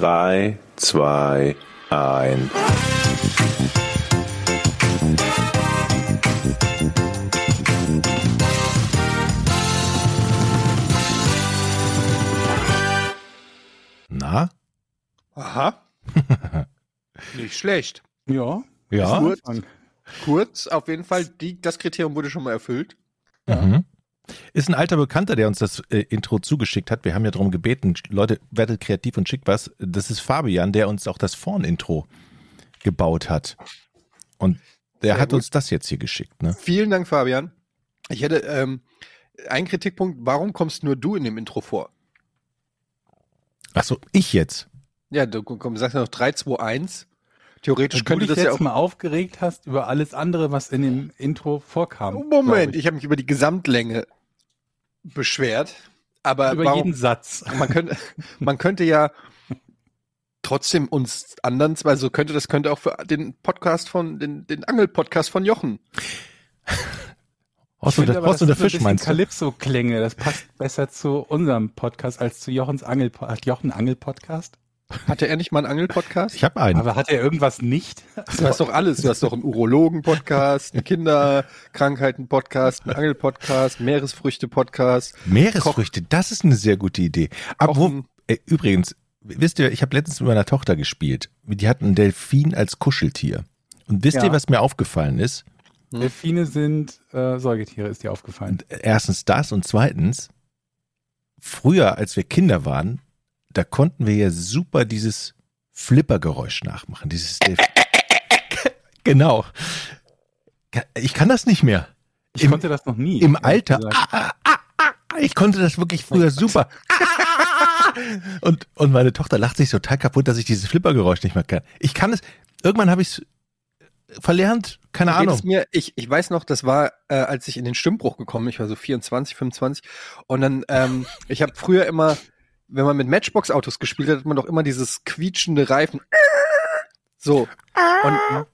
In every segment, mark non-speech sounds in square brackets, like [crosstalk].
3, 2, 1. Na? Aha. [laughs] Nicht schlecht. Ja. Ja. Kurz, kurz, auf jeden Fall, die, das Kriterium wurde schon mal erfüllt. Mhm. Ist ein alter Bekannter, der uns das äh, Intro zugeschickt hat. Wir haben ja darum gebeten, Leute, werdet kreativ und schickt was. Das ist Fabian, der uns auch das Vorn-Intro gebaut hat. Und der Sehr hat gut. uns das jetzt hier geschickt. Ne? Vielen Dank, Fabian. Ich hätte ähm, einen Kritikpunkt, warum kommst nur du in dem Intro vor? Achso, ich jetzt. Ja, du komm, sagst ja noch 3, 2, 1. Theoretisch Wenn du könnte dich das ja jetzt auch. mal aufgeregt hast über alles andere, was in dem Intro vorkam. Moment, glaub ich, habe mich über die Gesamtlänge beschwert. Aber über warum, jeden Satz. man könnte, man könnte ja trotzdem uns anderen zwei, so könnte das könnte auch für den Podcast von, den, den Angel-Podcast von Jochen. Horst und der, aber, Horst das und der Fisch meinst du? Calypso-Klänge, das passt besser zu unserem Podcast als zu Jochens Angel Hat Jochen Angel-Podcast? Hatte er nicht mal einen Angel-Podcast? Ich habe einen. Aber hat er irgendwas nicht? Du hast doch alles. Du hast doch einen Urologen-Podcast, einen Kinderkrankheiten-Podcast, einen Angel-Podcast, Meeresfrüchte-Podcast. Meeresfrüchte, das ist eine sehr gute Idee. Aber wo, äh, übrigens, wisst ihr, ich habe letztens mit meiner Tochter gespielt. Die hatten einen Delfin als Kuscheltier. Und wisst Ja. ihr, was mir aufgefallen ist? Delfine sind äh, Säugetiere, ist dir aufgefallen. Und erstens das und zweitens, früher, als wir Kinder waren, da konnten wir ja super dieses Flippergeräusch nachmachen. Dieses [laughs] Genau. Ich kann das nicht mehr. Ich Im- konnte das noch nie. Im Alter. Ah, ah, ah, ich konnte das wirklich früher super. Und, und meine Tochter lacht sich total kaputt, dass ich dieses Flippergeräusch nicht mehr kann. Ich kann es, irgendwann habe ich es verlernt, keine Ahnung. Mir, ich, ich weiß noch, das war, äh, als ich in den Stimmbruch gekommen bin, ich war so 24, 25. Und dann, ähm, ich habe früher immer, wenn man mit Matchbox-Autos gespielt hat, hat man doch immer dieses quietschende Reifen. So. Und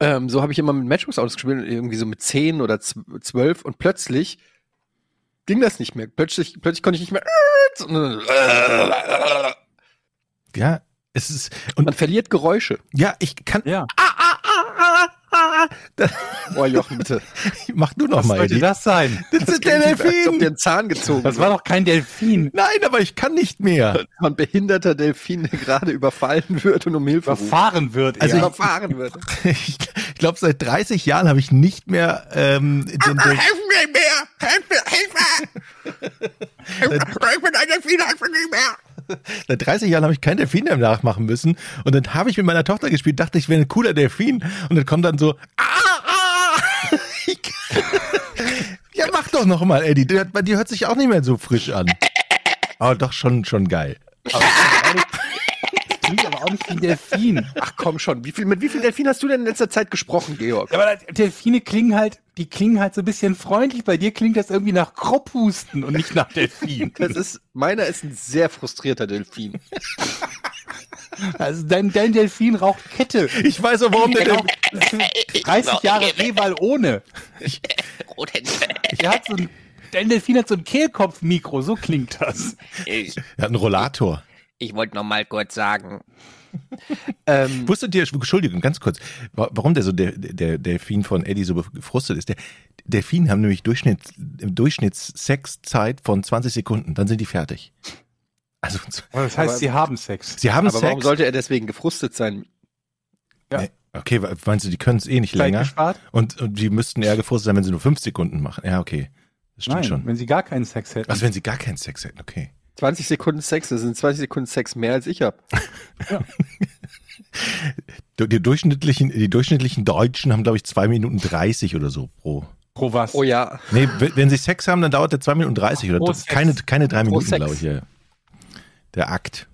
ähm, so habe ich immer mit Matchbox-Autos gespielt, irgendwie so mit 10 oder 12 und plötzlich ging das nicht mehr. Plötzlich, plötzlich konnte ich nicht mehr. Ja, es ist, und Man verliert Geräusche. ja, ich kann, Ja, Oh, Jochen, bitte. [laughs] mach du noch was mal, sollte Eddie. das sein? Das ist der Delfin. einen Zahn gezogen Das war doch kein Delfin. Nein, aber ich kann nicht mehr. ein behinderter Delfin, der gerade überfallen wird und um Hilfe ruft. Überfahren wird. Also ich- überfahren wird. [laughs] Ich, ich glaube, seit 30 Jahren habe ich nicht mehr ähm, den Delfin. mir mehr! Helf mir! Hilfe! [laughs] Ich bin ein Delfin, helf mir nicht mehr! [laughs] Seit 30 Jahren habe ich keinen Delfin mehr nachmachen müssen. Und dann habe ich mit meiner Tochter gespielt, dachte ich wäre ein cooler Delfin. Und dann kommt dann so, ah, ah. [laughs] Ja, mach doch noch mal, Eddie. Die, hört- die hört sich auch nicht mehr so frisch an. Aber doch schon, schon geil. aber auch nicht wie ein Delfin. Ach komm schon, wie viel, mit wie viel Delfin hast du denn in letzter Zeit gesprochen, Georg? Ja, aber Delfine klingen halt, die klingen halt so ein bisschen freundlich. Bei dir klingt das irgendwie nach Kropfhusten und nicht nach Delfin. [laughs] Das ist, meiner ist ein sehr frustrierter Delfin. [laughs] Also dein, dein Delfin raucht Kette. Ich weiß auch, warum der, Der Delfin, raucht 30 Jahre Rehwall ohne. Der hat so ein, dein Delfin hat so ein Kehlkopfmikro, so klingt das. Der hat einen Rollator. Ich wollte noch mal kurz sagen, [laughs] Ähm, Wusstet ihr, Entschuldigung, ganz kurz, wa- warum der so der, der Delfin von Eddie so gefrustet ist? Der Delfine haben nämlich Durchschnitt, im Durchschnittssexzeit von 20 Sekunden, dann sind die fertig. Also Das heißt, Aber- sie haben Sex. sie haben aber warum Sex. sollte er deswegen gefrustet sein? Ja. Nee, Okay, meinst du, die können es eh nicht Zeit länger? gespart? Und, und die müssten eher gefrustet sein, wenn sie nur fünf Sekunden machen. Ja, okay. Das stimmt Nein, schon. wenn sie gar keinen Sex hätten. Also wenn sie gar keinen Sex hätten, okay. 20 Sekunden Sex, das sind 20 Sekunden Sex mehr als ich hab. [laughs] Die, die durchschnittlichen, die durchschnittlichen Deutschen haben, glaube ich, zwei Minuten 30 oder so pro. Pro was? Oh ja. Nee, wenn sie Sex haben, dann dauert der zwei Minuten 30 oder keine, keine drei Pro Minuten, Sex. glaube ich. Ja. Der Akt.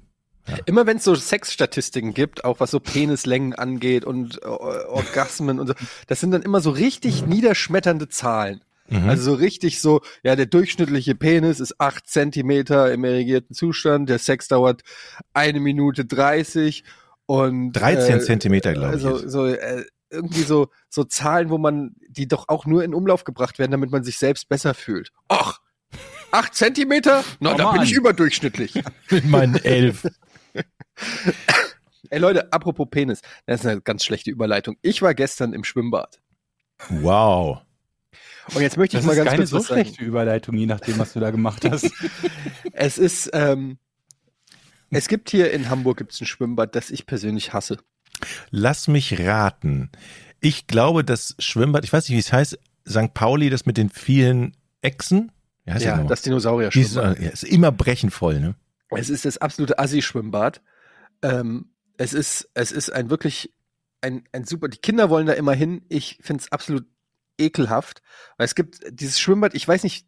Immer wenn es so Sexstatistiken gibt, auch was so Penislängen angeht und äh, Orgasmen und so, das sind dann immer so richtig niederschmetternde Zahlen. Mhm. Also so richtig so, ja, der durchschnittliche Penis ist acht Zentimeter im erregierten Zustand, der Sex dauert eine Minute 30 und 13 äh, Zentimeter, glaube also, ich. ist. so äh, irgendwie so so Zahlen, wo man die doch auch nur in Umlauf gebracht werden, damit man sich selbst besser fühlt. Ach, acht Zentimeter? Na, da bin ich überdurchschnittlich. [laughs] Mit meinen elf. Ey Leute, apropos Penis, das ist eine ganz schlechte Überleitung. Ich war gestern im Schwimmbad. Wow. Und jetzt möchte ich Das mal ist ganz keine kurz so was sagen. schlechte Überleitung, je nachdem, was du da gemacht hast. [laughs] [laughs] Es ist, ähm, es gibt hier in Hamburg gibt's ein Schwimmbad, das ich persönlich hasse. Lass mich raten. Ich glaube, das Schwimmbad, ich weiß nicht, wie es heißt, St. Pauli, das mit den vielen Echsen. Ja, nochmal? das dinosaurier Die ist, ja, ist immer brechenvoll, ne? Es ist das absolute Assi-Schwimmbad. Ähm, es ist, es ist ein wirklich ein, ein super. Die Kinder wollen da immer hin. Ich finde es absolut ekelhaft, weil es gibt dieses Schwimmbad. Ich weiß nicht.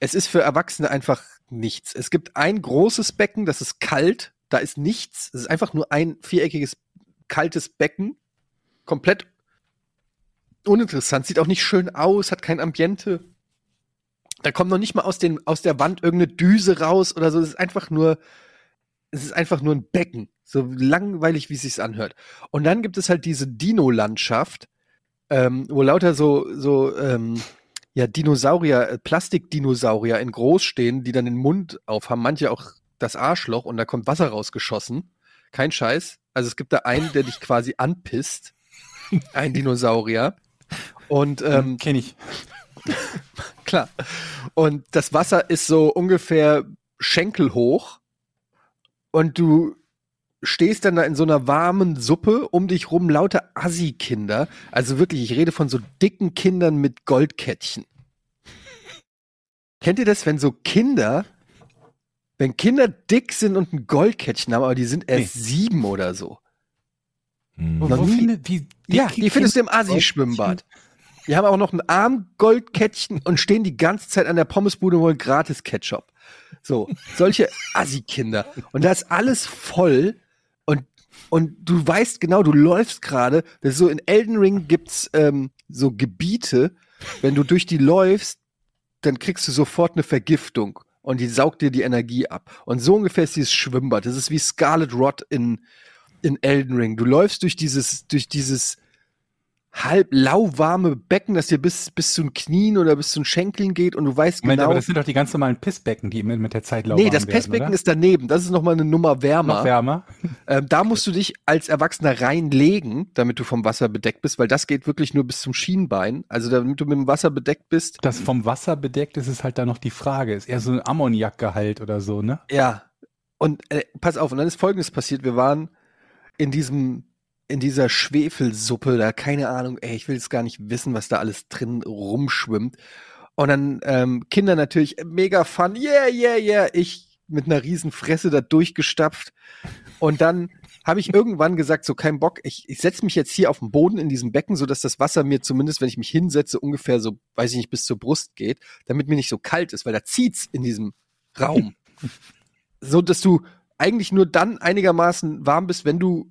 Es ist für Erwachsene einfach nichts. Es gibt ein großes Becken, das ist kalt. Da ist nichts. Es ist einfach nur ein viereckiges kaltes Becken, komplett uninteressant. Sieht auch nicht schön aus, hat kein Ambiente. Da kommt noch nicht mal aus, den, aus der Wand irgendeine Düse raus oder so. Es ist einfach nur, es ist einfach nur ein Becken. So langweilig, wie es sich anhört. Und dann gibt es halt diese Dino-Landschaft, ähm, wo lauter so, so, ähm, ja, Dinosaurier, äh, Plastikdinosaurier in groß stehen, die dann den Mund aufhaben, manche auch das Arschloch und da kommt Wasser rausgeschossen. Kein Scheiß. Also es gibt da einen, der dich quasi anpisst. Ein Dinosaurier. Und ähm, Kenn ich. [laughs] Klar. Und das Wasser ist so ungefähr schenkelhoch. Und du stehst dann da in so einer warmen Suppe, um dich rum lauter Assi-Kinder. Also wirklich, ich rede von so dicken Kindern mit Goldkettchen. Kennt ihr das, wenn so Kinder, wenn Kinder dick sind und ein Goldkettchen haben, aber die sind erst sieben oder so? Hm. Noch nie- wie Ja, die findest du im Asi-Schwimmbad. Die haben auch noch ein Armgoldkettchen und stehen die ganze Zeit an der Pommesbude und wollen gratis Ketchup. So, solche Assi-Kinder. Und da ist alles voll und, du weißt genau, du läufst gerade, das ist so in Elden Ring gibt's ähm, so Gebiete, wenn du durch die läufst, dann kriegst du sofort eine Vergiftung und die saugt dir die Energie ab. Und so ungefähr ist dieses Schwimmbad. Das ist wie Scarlet Rot in, in Elden Ring. Du läufst durch dieses, durch dieses halb lauwarme Becken, das dir bis, bis zu den Knien oder bis zu den Schenkeln geht und du weißt Moment, genau. aber das sind doch die ganz normalen Pissbecken, die mit, mit der Zeit laufen. nee, das Pestbecken ist daneben. Das ist nochmal eine Nummer wärmer. noch wärmer. [laughs] Ähm, da musst du dich als Erwachsener reinlegen, damit du vom Wasser bedeckt bist, weil das geht wirklich nur bis zum Schienbein. Also damit du mit dem Wasser bedeckt bist. Das vom Wasser bedeckt ist, ist halt da noch die Frage. Ist eher so ein Ammoniakgehalt oder so, ne? Ja. Und äh, pass auf, und dann ist Folgendes passiert. Wir waren in diesem, in dieser Schwefelsuppe, da keine Ahnung, ey, ich will jetzt gar nicht wissen, was da alles drin rumschwimmt. Und dann ähm, Kinder natürlich mega fun, yeah, yeah, yeah. Ich mit einer riesen Fresse da durchgestapft. Und dann habe ich irgendwann gesagt, so kein Bock, ich, ich setze mich jetzt hier auf den Boden in diesem Becken, so dass das Wasser mir zumindest, wenn ich mich hinsetze, ungefähr so, weiß ich nicht, bis zur Brust geht, damit mir nicht so kalt ist, weil da zieht's in diesem Raum. [laughs] so dass du eigentlich nur dann einigermaßen warm bist, wenn du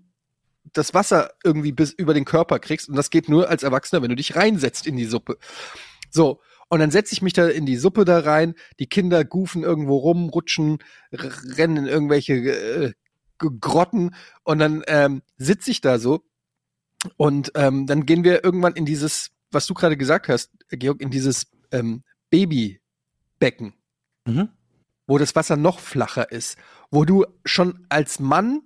das Wasser irgendwie bis über den Körper kriegst. Und das geht nur als Erwachsener, wenn du dich reinsetzt in die Suppe. So. Und dann setze ich mich da in die Suppe da rein. Die Kinder goofen irgendwo rum, rutschen, rennen in irgendwelche äh, Grotten. Und dann ähm, sitze ich da so. Und ähm, dann gehen wir irgendwann in dieses, was du gerade gesagt hast, Georg, in dieses ähm, Babybecken Mhm. wo das Wasser noch flacher ist, wo du schon als Mann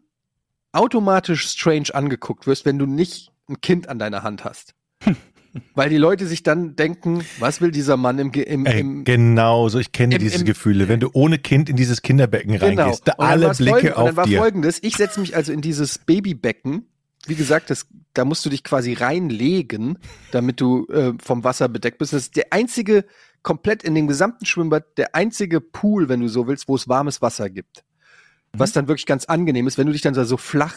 automatisch strange angeguckt wirst, wenn du nicht ein Kind an deiner Hand hast. [laughs] Weil die Leute sich dann denken, was will dieser Mann im, Ge- im, Ey, im genau, so ich kenne im- diese im- Gefühle. Wenn du ohne Kind in dieses Kinderbecken genau. reingehst, da Und alle Blicke folgend- und auf dann war dir. folgendes, ich setze mich also in dieses Babybecken. Wie gesagt, das, da musst du dich quasi reinlegen, damit du äh, vom Wasser bedeckt bist. Das ist der einzige, komplett in dem gesamten Schwimmbad, der einzige Pool, wenn du so willst, wo es warmes Wasser gibt. Was dann wirklich ganz angenehm ist, wenn du dich dann da so flach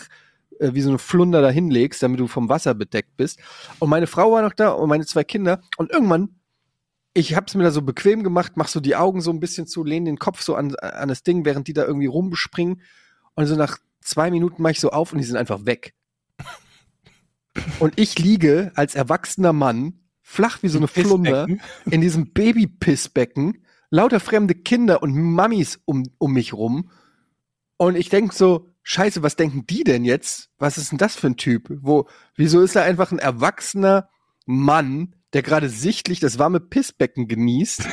äh, wie so eine Flunder da hinlegst, damit du vom Wasser bedeckt bist. Und meine Frau war noch da und meine zwei Kinder. Und irgendwann, ich hab's mir da so bequem gemacht, mach so die Augen so ein bisschen zu, lehne den Kopf so an, an das Ding, während die da irgendwie rumspringen. Und so nach zwei Minuten mach ich so auf und die sind einfach weg. Und ich liege als erwachsener Mann flach wie so eine Flunder in diesem Babypissbecken, lauter fremde Kinder und Mammis um, um mich rum. Und ich denk so, scheiße, was denken die denn jetzt? Was ist denn das für ein Typ? Wo, wieso ist er einfach ein erwachsener Mann, der gerade sichtlich das warme Pissbecken genießt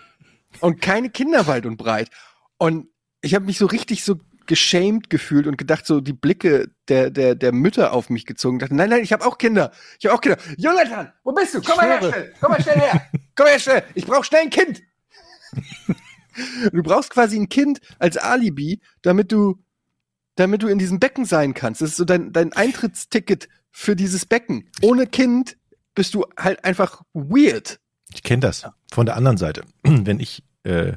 [laughs] und keine Kinder weit und breit? Und ich habe mich so richtig so geschämt gefühlt und gedacht, so die Blicke der, der, der Mütter auf mich gezogen. Dachte, nein, nein, ich habe auch Kinder. Ich habe auch Kinder. Jonathan, wo bist du? Komm mal her schnell. Komm mal schnell her. Komm her schnell. Ich brauche schnell ein Kind. [laughs] du brauchst quasi ein Kind als Alibi, damit du, damit du in diesem Becken sein kannst. Das ist so dein, dein Eintrittsticket für dieses Becken. Ohne Kind bist du halt einfach weird. Ich kenne das von der anderen Seite. [clears throat] Wenn ich äh,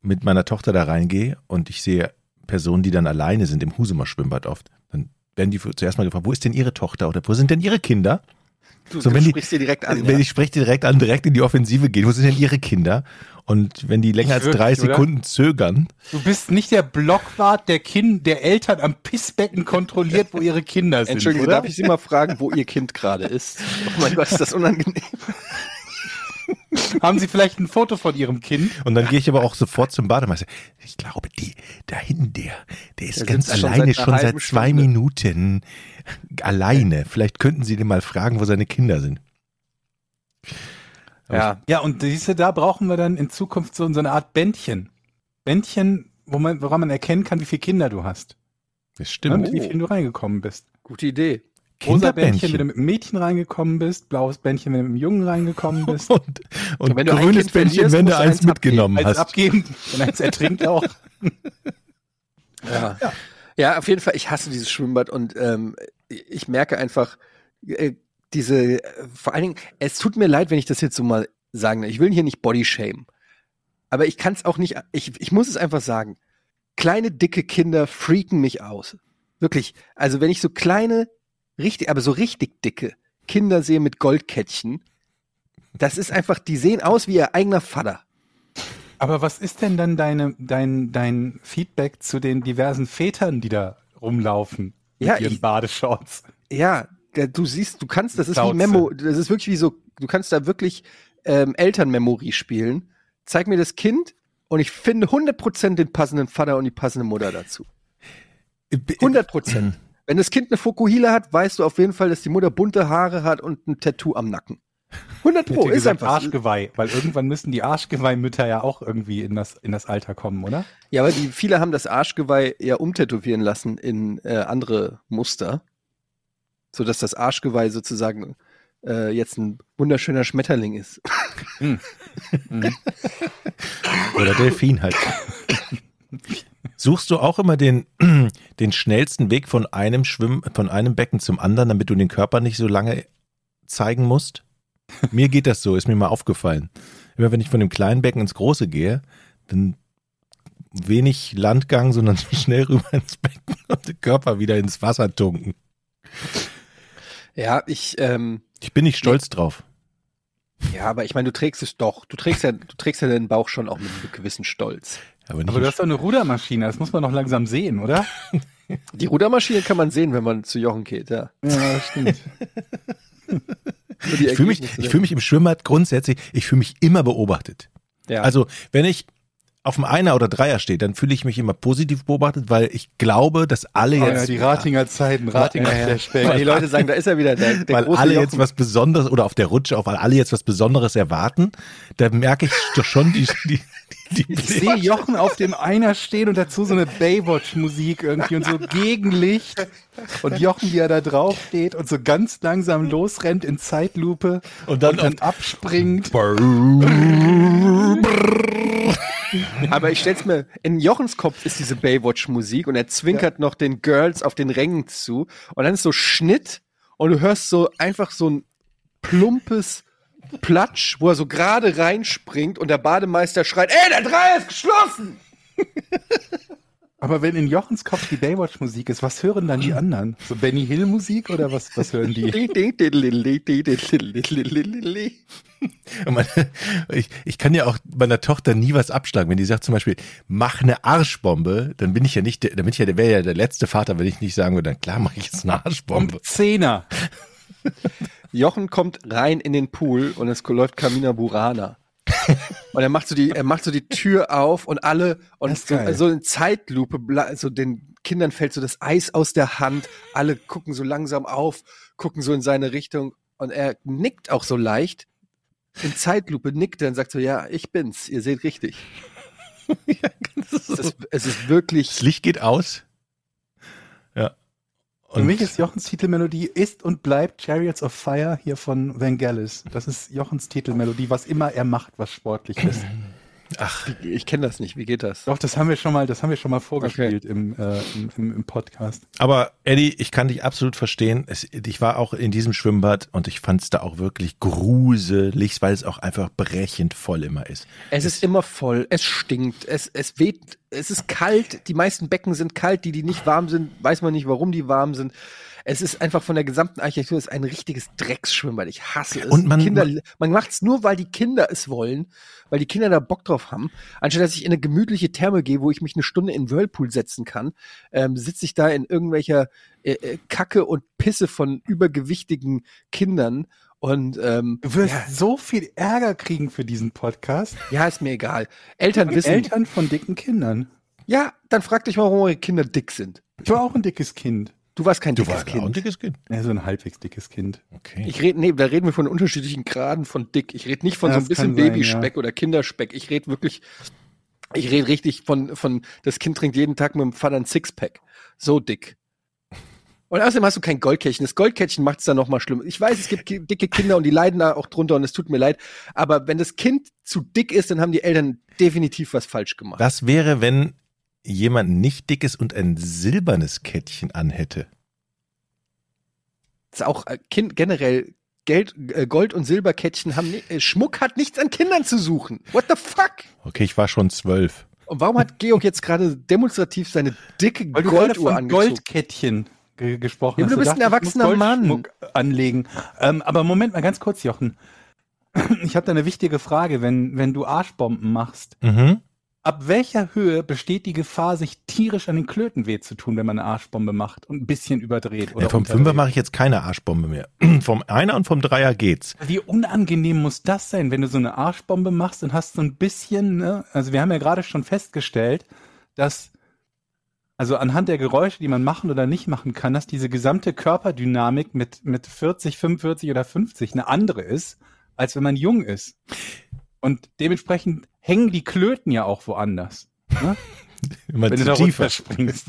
mit meiner Tochter da reingehe und ich sehe Personen, die dann alleine sind im Husumer Schwimmbad oft, dann werden die zuerst mal gefragt, wo ist denn ihre Tochter oder wo sind denn ihre Kinder? Du, So, du wenn die- sprichst dir direkt an. Wenn ja. ich spreche die direkt an, direkt in die Offensive gehen, wo sind denn ihre Kinder? Und wenn die länger als drei oder? Sekunden zögern, Du bist nicht der Blockwart der Kind, der Eltern am Pissbecken kontrolliert, wo ihre Kinder sind, Entschuldigung, oder? darf ich Sie mal fragen, wo Ihr Kind gerade ist? Oh mein Gott, ist das unangenehm. Haben Sie vielleicht ein Foto von Ihrem Kind? Und dann gehe ich aber auch sofort zum Bademeister. Ich glaube, die, da hinten, der, der ist Der ganz alleine seit schon seit zwei Stunde. Minuten alleine. Vielleicht könnten Sie den mal fragen, wo seine Kinder sind. Ja, Ja, und siehst du, da brauchen wir dann in Zukunft so, so eine Art Bändchen. Bändchen, wo man, woran man erkennen kann, wie viele Kinder du hast. Das Und stimmt. wie viel du reingekommen bist. gute Idee. Rosa Bändchen, wenn du Kinderbändchen. mit einem Mädchen reingekommen bist, blaues Bändchen, wenn du mit einem Jungen reingekommen [laughs] bist. Und, und wenn ein grünes Bändchen, wenn du eins eins mitgenommen Eins hast. abgeben und eins ertrinkt auch. [laughs] Ja. ja, auf jeden Fall, ich hasse dieses Schwimmbad und ähm, ich merke einfach, äh, diese, äh, vor allen Dingen, es tut mir leid, wenn ich das jetzt so mal sagen. Ich will hier nicht Bodyshamen. Aber ich kann es auch nicht, ich, ich muss es einfach sagen. Kleine, dicke Kinder freaken mich aus. Wirklich. Also wenn ich so kleine, richtig, aber so richtig dicke Kinder sehe mit Goldkettchen, das ist einfach, die sehen aus wie ihr eigener Vater. Aber was ist denn dann deine, dein, dein Feedback zu den diversen Vätern, die da rumlaufen mit Ja, ihren ich- Badeshorts? Ja, du siehst, du kannst, das ist wie. Memo, das ist wirklich wie so, du kannst da wirklich ähm, Elternmemory spielen. Zeig mir das Kind und ich finde 100% den passenden Vater und die passende Mutter dazu. 100%. [clears throat] Wenn das Kind eine Fokuhila hat, weißt du auf jeden Fall, dass die Mutter bunte Haare hat und ein Tattoo am Nacken. 100 Ich Pro, ist einfach. Arschgeweih, weil irgendwann müssen die Arschgeweihmütter ja auch irgendwie in das, in das Alter kommen, oder? Ja, aber die, viele haben das Arschgeweih ja umtätowieren lassen in äh, andere Muster, sodass das Arschgeweih sozusagen äh, jetzt ein wunderschöner Schmetterling ist. [laughs] Oder Delfin halt. Suchst du auch immer den, [clears throat] den schnellsten Weg von einem Schwimm, von einem Becken zum anderen, damit du den Körper nicht so lange zeigen musst? Mir geht das so, ist mir mal aufgefallen. Immer wenn ich von dem kleinen Becken ins große gehe, dann wenig Landgang, sondern [laughs] schnell rüber ins Becken und den Körper wieder ins Wasser tunken. Ja, ich, ähm, Ich bin nicht stolz drauf. ja, aber ich meine, du trägst es doch. Du trägst ja, du trägst ja deinen Bauch schon auch mit einem gewissen Stolz. Aber nicht Aber du hast doch eine Rudermaschine, das muss man doch langsam sehen, oder? Die Rudermaschine kann man sehen, wenn man zu Jochen geht, ja. Ja, das stimmt. [laughs] Ich fühle mich, ich fühle mich im Schwimmbad grundsätzlich, ich fühle mich immer beobachtet. ja. Also, wenn ich auf dem Einer oder Dreier stehe, dann fühle ich mich immer positiv beobachtet, weil ich glaube, dass alle Oh ja, jetzt, die Ratinger Zeiten, Ratinger ja, ja. Flashback. Weil die Leute sagen, da ist er wieder, der, der weil große alle Jochen. jetzt was Besonderes oder auf der Rutsche, auf weil alle jetzt was Besonderes erwarten, da merke ich doch schon die, die, die, Ich sehe Jochen auf dem Einer stehen und dazu so eine Baywatch-Musik irgendwie und so Gegenlicht. Und Jochen, wie er da drauf steht und so ganz langsam losrennt in Zeitlupe Und dann und dann abspringt. [laughs] Aber ich stell's mir, in Jochens Kopf ist diese Baywatch-Musik und er zwinkert noch den Girls auf den Rängen zu. Und dann ist so Schnitt und du hörst so einfach so ein plumpes Platsch, wo er so gerade reinspringt und der Bademeister schreit, ey, der Dreier ist geschlossen! [laughs] Aber wenn in Jochens Kopf die Baywatch-Musik ist, was hören dann die anderen? So Benny Hill-Musik oder was, was hören die? [laughs] Ich, ich kann ja auch meiner Tochter nie was abschlagen. Wenn die sagt zum Beispiel, mach eine Arschbombe, dann bin ich ja nicht, der, dann bin ich ja, der wäre ja der letzte Vater, wenn ich nicht sagen würde, dann klar mache ich jetzt eine Arschbombe. Um Zehner. Jochen kommt rein in den Pool und es läuft Kamina Burana. Und er macht so die, er macht so die Tür auf und alle und so, so in Zeitlupe, so den Kindern fällt so das Eis aus der Hand. Alle gucken so langsam auf, gucken so in seine Richtung und er nickt auch so leicht. In Zeitlupe nickt er und sagt so, ja, ich bin's, ihr seht richtig. [laughs] ja, ist Es so. ist, es ist wirklich. Das Licht geht aus. Ja. Für mich ist Jochens Titelmelodie ist und bleibt Chariots of Fire hier von Vangelis. Das ist Jochens Titelmelodie, was immer er macht, was sportlich ist. [clears throat] ach, Ich kenne das nicht. Wie geht das? Doch, das haben wir schon mal, das haben wir schon mal vorgespielt im, äh, im, im, Podcast. aber Eddie, ich kann dich absolut verstehen. Es, ich war auch in diesem Schwimmbad und ich fand es da auch wirklich gruselig, weil es auch einfach brechend voll immer ist. Es ist immer voll, es stinkt, es, es weht, es ist kalt, die meisten Becken sind kalt, die, die nicht warm sind, weiß man nicht, warum die warm sind. Es ist einfach von der gesamten Architektur es ist ein richtiges Drecksschwimmbad. Ich hasse es. Und man- Kinder, man macht es nur, weil die Kinder es wollen, weil die Kinder da Bock drauf haben. Anstatt dass ich in eine gemütliche Therme gehe, wo ich mich eine Stunde in Whirlpool setzen kann, ähm, sitze ich da in irgendwelcher äh, äh, Kacke und Pisse von übergewichtigen Kindern. Und ähm, Du wirst ja, so viel Ärger kriegen für diesen Podcast. ja, ist mir egal. Eltern Von wissen, Eltern von dicken Kindern. Ja, dann frag dich mal, warum eure Kinder dick sind. Ich war auch ein dickes Kind. Du warst kein Du dickes warst auch ein Kind. dickes Kind. Ja, so ein halbwegs dickes Kind. Okay. Ich rede, nee, da reden wir von unterschiedlichen Graden von dick. Ich rede nicht von Ja, so ein bisschen Babyspeck oder Kinderspeck. Ich rede wirklich, ich rede richtig von, von, das Kind trinkt jeden Tag mit dem Vater ein Sixpack. So dick. Und außerdem hast du kein Goldkettchen. Das Goldkettchen macht es dann noch mal schlimm. Ich weiß, es gibt dicke Kinder und die leiden da auch drunter und es tut mir leid. Aber wenn das Kind zu dick ist, dann haben die Eltern definitiv was falsch gemacht. Was wäre, wenn jemand nicht dick ist und ein silbernes Kettchen anhätte? Das ist auch äh, kind, generell Geld, äh, Gold- und Silberkettchen haben, äh, Schmuck hat nichts an Kindern zu suchen. What the fuck? Okay, ich war schon zwölf. Und warum hat Georg jetzt gerade demonstrativ seine dicke Weil du Golduhr von angezogen? Goldkettchen ge gesprochen Ja, du bist ein ich muss erwachsener Mann. Anlegen. Ähm, aber Moment mal ganz kurz, Jochen. [clears throat] Ich habe da eine wichtige Frage. Wenn, wenn du Arschbomben machst, Mhm. Ab welcher Höhe besteht die Gefahr, sich tierisch an den Klöten weh zu tun, wenn man eine Arschbombe macht und ein bisschen überdreht? Oder Ja, vom unterdreht? Fünfer mache ich jetzt keine Arschbombe mehr. [clears throat] vom Einer und vom Dreier geht's. Wie unangenehm muss das sein, wenn du so eine Arschbombe machst und hast so ein bisschen, ne? Also wir haben ja gerade schon festgestellt, dass also anhand der Geräusche, die man machen oder nicht machen kann, dass diese gesamte Körperdynamik mit, mit 40, 45 oder 50 eine andere ist, als wenn man jung ist. Und dementsprechend hängen die Klöten ja auch woanders. Ne? [laughs] Immer wenn du zu da tief. runterspringst.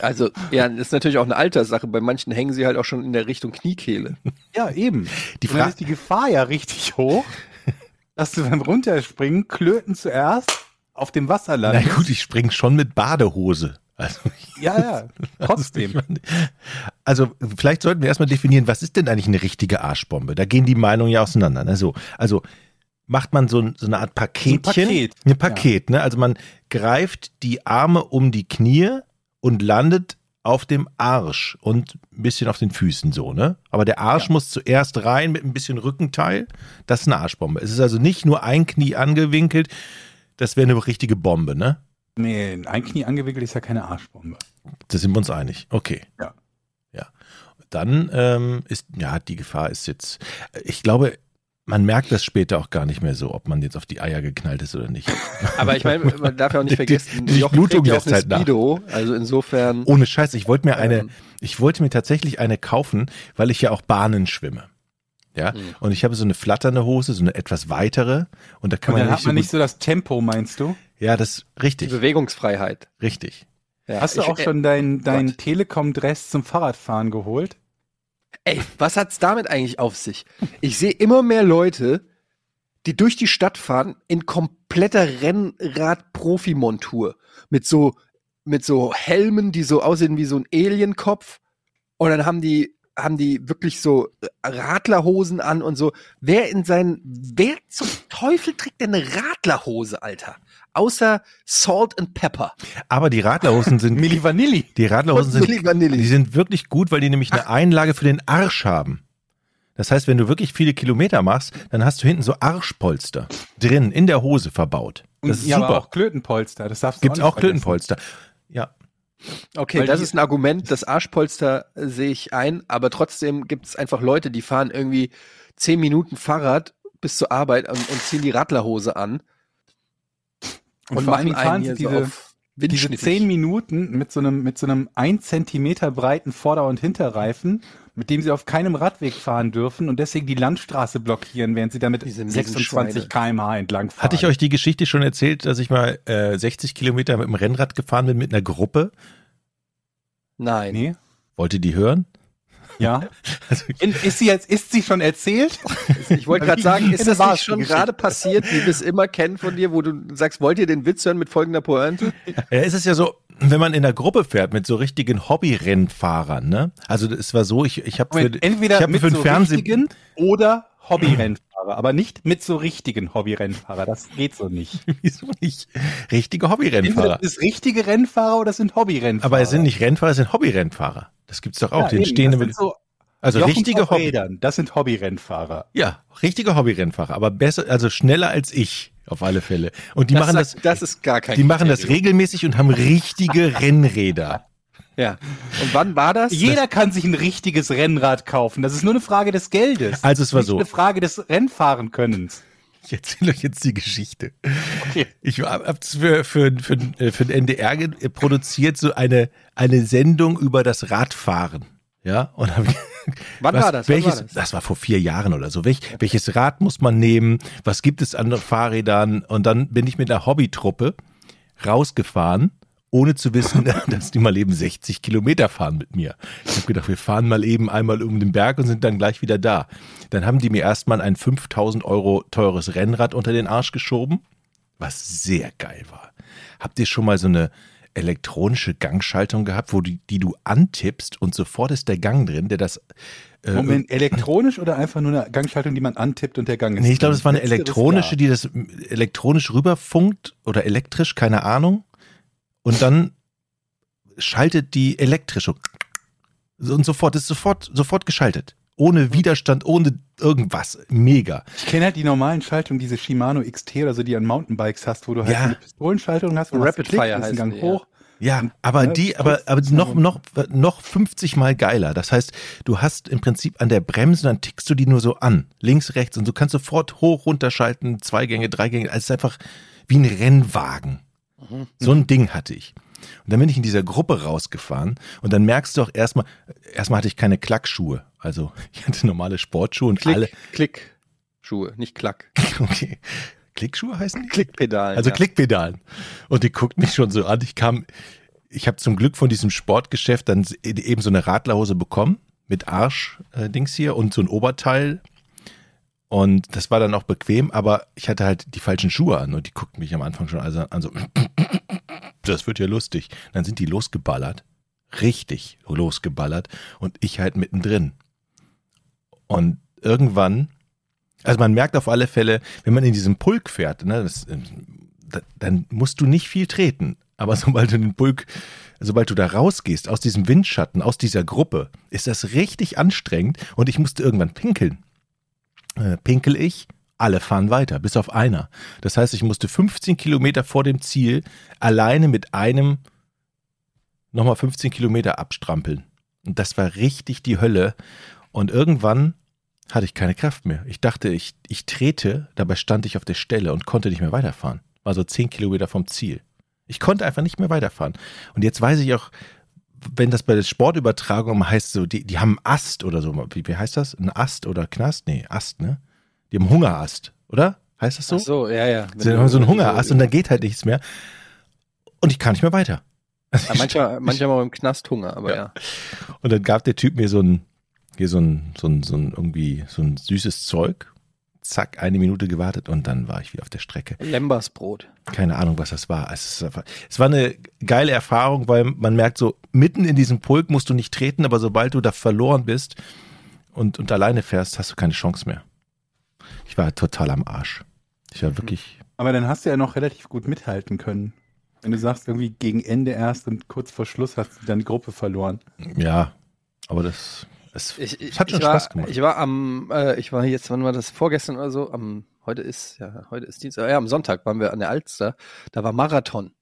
Also, ja, das ist natürlich auch eine Alterssache. Bei manchen hängen sie halt auch schon in der Richtung Kniekehle. Ja, eben. Die Frage, ist die Gefahr ja richtig hoch, dass du beim Runterspringen Klöten zuerst auf dem Wasser na landest. gut, ich spring schon mit Badehose. Also, Ja, ja, [laughs] trotzdem. Also, vielleicht sollten wir erstmal definieren, was ist denn eigentlich eine richtige Arschbombe? Da gehen die Meinungen ja auseinander. Ne? So, also, macht man so, ein- so eine Art Paketchen? Paket, Ein Paket, ne? Also, man greift die Arme um die Knie und landet auf dem Arsch und ein bisschen auf den Füßen so, ne? Aber der Arsch muss zuerst rein mit ein bisschen Rückenteil. Das ist eine Arschbombe. Es ist also nicht nur ein Knie angewinkelt. Das wäre eine richtige Bombe, ne? Nee, ein Knie angewickelt ist ja keine Arschbombe. Da sind wir uns einig. Okay. Ja. Ja. Dann ähm, ist, ja, die Gefahr ist jetzt, ich glaube, man merkt das später auch gar nicht mehr so, ob man jetzt auf die Eier geknallt ist oder nicht. [laughs] Aber ich meine, man darf ja auch nicht Die- die- vergessen, die Jochen Blutung lässt eine halt nach. Speedo. Also insofern. Ohne Scheiß, ich wollte mir eine, Ähm. ich wollte mir tatsächlich eine kaufen, weil ich ja auch Bahnen schwimme. Ja, Mhm. und ich habe so eine flatternde Hose, so eine etwas weitere und da kann Und man dann nicht hat man so nicht so das Tempo, meinst du? Ja, das ist Die richtig, Bewegungsfreiheit. richtig. Ja. Hast du Ich- auch äh, schon dein, dein. Telekom-Dress zum Fahrradfahren geholt? Ey, was hat's damit eigentlich auf sich? Ich sehe immer mehr Leute, die durch die Stadt fahren in kompletter Rennrad-Profi-Montur. Mit so, mit so Helmen, die so aussehen wie so ein Alienkopf. Und dann haben die, haben die wirklich so Radlerhosen an und so. Wer in seinen, wer zum Teufel trägt denn eine Radlerhose, Alter? Außer Salt and Pepper. Aber die Radlerhosen sind, [laughs] Milli Vanilli. die Radlerhosen sind Milli Vanilli. Die sind wirklich gut, weil die nämlich eine Einlage für den Arsch haben. Das heißt, wenn du wirklich viele Kilometer machst, dann hast du hinten so Arschpolster drin in der Hose verbaut. Und Das ist ja, aber super. auch Klötenpolster. Das darfst du Gibt's nicht auch vergessen. Klötenpolster. Ja. Okay, Weil das ist ein Argument. Das Arschpolster äh, sehe ich ein, aber trotzdem gibt es einfach Leute, die fahren irgendwie zehn Minuten Fahrrad bis zur Arbeit und, und ziehen die Radlerhose an Und, vor allen Dingen fahren sie hier so diese, auf. diese zehn Minuten mit so einem, mit so einem ein Zentimeter breiten Vorder- und Hinterreifen, mit dem sie auf keinem Radweg fahren dürfen und deswegen die Landstraße blockieren, während sie damit Diese miesen 26 km/h entlang fahren. Hatte ich euch die Geschichte schon erzählt, dass ich mal äh, 60 Kilometer mit dem Rennrad gefahren bin mit einer Gruppe? Nein. Nee? Wollt ihr die hören? Ja. [laughs] Also, In, ist sie jetzt, ist sie schon erzählt? Ich wollte gerade sagen, ist das War nicht schon gerade passiert, wie wir es immer kennen von dir, wo du sagst, wollt ihr den Witz hören mit folgender Pointe? Ja, es ist ja so, wenn man in der Gruppe fährt mit so richtigen Hobby-Rennfahrern, ne? Also es war so, ich, ich habe für, entweder ich hab mit für den so Fernseh richtigen oder Hobbyrennfahrer, aber nicht mit so richtigen Hobbyrennfahrer. Das geht so nicht. [laughs] wieso nicht richtige Hobby-Rennfahrer. das ist richtige Rennfahrer oder sind Hobbyrennfahrer. Aber es sind nicht Rennfahrer, es sind Hobby-Rennfahrer. Das gibt's doch auch. ja, den eben, stehen das mit, sind so also Jochen richtige Hobby. Rädern, das sind Hobbyrennfahrer. Ja, richtige Hobby-Rennfahrer, aber besser, also schneller als ich auf alle Fälle. Und die machen das, sagt- das ist gar kein die machen das regelmäßig und haben richtige [laughs] Rennräder. Ja. Und wann war das? Jeder kann sich ein richtiges Rennrad kaufen. Das ist nur eine Frage des Geldes. Also es war so. eine Frage des Rennfahrenkönnens. [laughs] Ich erzähle euch jetzt die Geschichte. Okay. Ich habe für, für, für, für den NDR äh, produziert so eine, eine Sendung über das Radfahren. Ja, und hab ich, Wann was, war das? Welches, war das? das war vor vier Jahren oder so. Welch, Welches Rad muss man nehmen? Was gibt es an Fahrrädern? Und dann bin ich mit einer Hobbytruppe rausgefahren, ohne zu wissen, [laughs] dass die mal eben 60 Kilometer fahren mit mir. Ich habe gedacht, wir fahren mal eben einmal um den Berg und sind dann gleich wieder da. Dann haben die mir erstmal ein 5000 Euro teures Rennrad unter den Arsch geschoben, was sehr geil war. Habt ihr schon mal so eine elektronische Gangschaltung gehabt, wo die, die du antippst und sofort ist der Gang drin, der das äh, Moment, elektronisch oder einfach nur eine Gangschaltung, die man antippt und der Gang ist? Nee, ich glaube, drin? das war eine elektronische, die das elektronisch rüberfunkt oder elektrisch, keine Ahnung. Und dann schaltet die elektrisch so- und sofort ist sofort sofort geschaltet, ohne Widerstand, ohne irgendwas, mega. Ich kenne halt die normalen Schaltungen, diese Shimano XT oder so, die an Mountainbikes hast, wo du halt Ja. eine Pistolenschaltung hast und Rapid hast Fire heißen Gang die, ja. hoch. Ja, aber ne, die, aber, aber noch, noch, noch 50 mal geiler. Das heißt, du hast im Prinzip an der Bremse, dann tickst du die nur so an, links, rechts, und du kannst sofort hoch, runterschalten, zwei Gänge, drei Gänge. Also es ist einfach wie ein Rennwagen. So ein Ding hatte ich. Und dann bin ich in dieser Gruppe rausgefahren und dann merkst du auch erstmal, erstmal hatte ich keine Klackschuhe. Also [laughs] ich hatte normale Sportschuhe und Klick, alle, Klick. Schuhe, nicht Klack. [laughs] okay. Klickschuhe heißen die? Klickpedal. Also ja. Klickpedalen. Und die guckt mich schon so an. Ich kam, ich habe zum Glück von diesem Sportgeschäft dann eben so eine Radlerhose bekommen mit Arsch-Dings hier und so ein Oberteil. Und das war dann auch bequem, aber ich hatte halt die falschen Schuhe an und die guckten mich am Anfang schon also an so, [clears throat] das wird ja lustig. Dann sind die losgeballert, richtig losgeballert und ich halt mittendrin. Und irgendwann, also man merkt auf alle Fälle, wenn man in diesem Pulk fährt, ne, das, äh, da, dann musst du nicht viel treten. Aber sobald du den Pulk, sobald du da rausgehst aus diesem Windschatten, aus dieser Gruppe, ist das richtig anstrengend und ich musste irgendwann pinkeln. Äh, pinkel ich, alle fahren weiter, bis auf einer. Das heißt, ich musste 15 Kilometer vor dem Ziel alleine mit einem nochmal 15 Kilometer abstrampeln. Und das war richtig die Hölle. Und irgendwann hatte ich keine Kraft mehr. Ich dachte, ich, ich trete, dabei stand ich auf der Stelle und konnte nicht mehr weiterfahren. War so 10 Kilometer vom Ziel. Ich konnte einfach nicht mehr weiterfahren. Und jetzt weiß ich auch, wenn das bei der Sportübertragung heißt, so, die, die haben einen Ast oder so. Wie, wie heißt das? Ein Ast oder Knast? Nee, Ast, ne? Die haben Hungerast, oder? Heißt das so? Ach so, ja, ja. Sie haben so einen Hungerast und da geht halt nichts mehr. Und ich kann nicht mehr weiter. Ja, manchmal, manchmal mal im Knast Hunger, aber ja. Und dann gab der Typ mir so ein, hier so ein, so ein, so ein irgendwie, so ein süßes Zeug. Zack, eine Minute gewartet und dann war ich wieder auf der Strecke. Lembersbrot. Keine Ahnung, was das war. Es, ist einfach, es war eine geile Erfahrung, weil man merkt so, mitten in diesem Pulk musst du nicht treten, aber sobald du da verloren bist und, und alleine fährst, hast du keine Chance mehr. Ich war total am Arsch. Ich war wirklich, Aber dann hast du ja noch relativ gut mithalten können. Wenn du sagst, irgendwie gegen Ende erst und kurz vor Schluss hast du dann die Gruppe verloren. ja, aber das, es, Ich, ich, es hat schon war, Spaß gemacht. Ich war am, äh, ich war jetzt, wann war das? Vorgestern oder so? Am, heute ist, ja, heute ist Dienstag. Ja, am Sonntag waren wir an der Alster. Da war Marathon.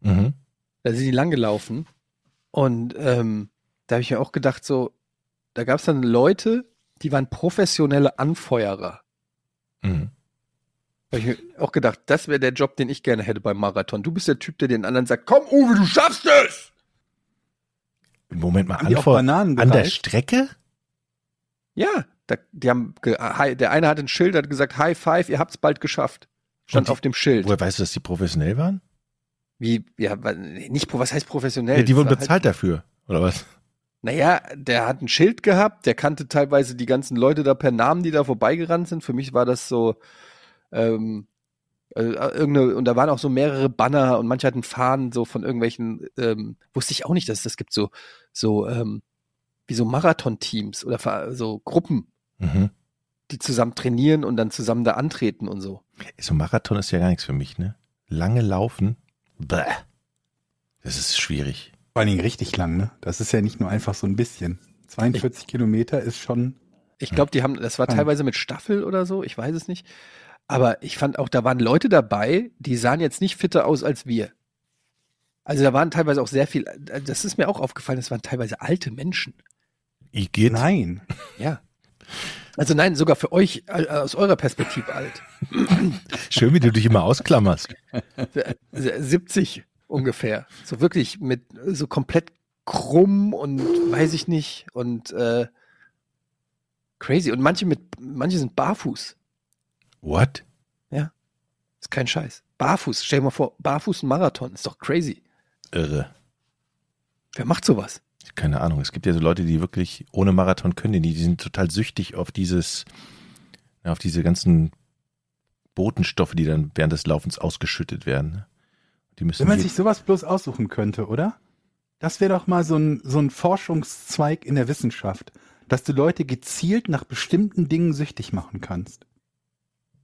mhm. Da sind die lang gelaufen. Und ähm, da habe ich mir auch gedacht, so, da gab es dann Leute, die waren professionelle Anfeuerer. Mhm. Hab ich mir auch gedacht, das wäre der Job, den ich gerne hätte beim Marathon. Du bist der Typ, der den anderen sagt, komm Uwe, du schaffst es! Moment mal, Antwort Bananen an der? Strecke? Ja, da, die haben, der eine hat ein Schild, hat gesagt, High Five, ihr habt's bald geschafft. Stand die- auf dem Schild. Woher weißt du, dass die professionell waren? Wie, ja, nicht, was heißt professionell? Ja, die wurden war bezahlt dafür, oder was? Naja, der hat ein Schild gehabt, der kannte teilweise die ganzen Leute da per Namen, die da vorbeigerannt sind. Für mich war das so, ähm, äh, irgendeine, und da waren auch so mehrere Banner und manche hatten Fahnen so von irgendwelchen, ähm, wusste ich auch nicht, dass es das gibt, so, so, ähm, wie so Marathon-Teams oder so Gruppen, Mhm. die zusammen trainieren und dann zusammen da antreten und so. So ein Marathon ist ja gar nichts für mich, ne? Lange laufen, bäh. Das ist schwierig. Vor allen Dingen richtig lang, ne? Das ist ja nicht nur einfach so ein bisschen. 42 Kilometer ist schon. Ich glaube, die haben, das war Hm. teilweise mit Staffel oder so, ich weiß es nicht. Aber ich fand auch, da waren Leute dabei, die sahen jetzt nicht fitter aus als wir. Also da waren teilweise auch sehr viel, das ist mir auch aufgefallen, es waren teilweise alte Menschen. Ich geht. Nein. [laughs] Ja. Also nein, sogar für euch äh, aus eurer Perspektive alt. [laughs] Schön, wie du dich immer ausklammerst. Äh, 70 ungefähr. So wirklich mit so komplett krumm und weiß ich nicht und äh, crazy. Und manche mit, manche sind barfuß. What? Ist kein Scheiß. Barfuß, stell dir mal vor, barfuß ein Marathon, ist doch crazy. Irre. Wer macht sowas? Keine Ahnung. Es gibt ja so Leute, die wirklich ohne Marathon können, die, die sind total süchtig auf dieses, auf diese ganzen Botenstoffe, die dann während des Laufens ausgeschüttet werden. ne? Die müssen Wenn man sich sowas bloß aussuchen könnte, oder? Das wäre doch mal so ein, so ein Forschungszweig in der Wissenschaft, dass du Leute gezielt nach bestimmten Dingen süchtig machen kannst.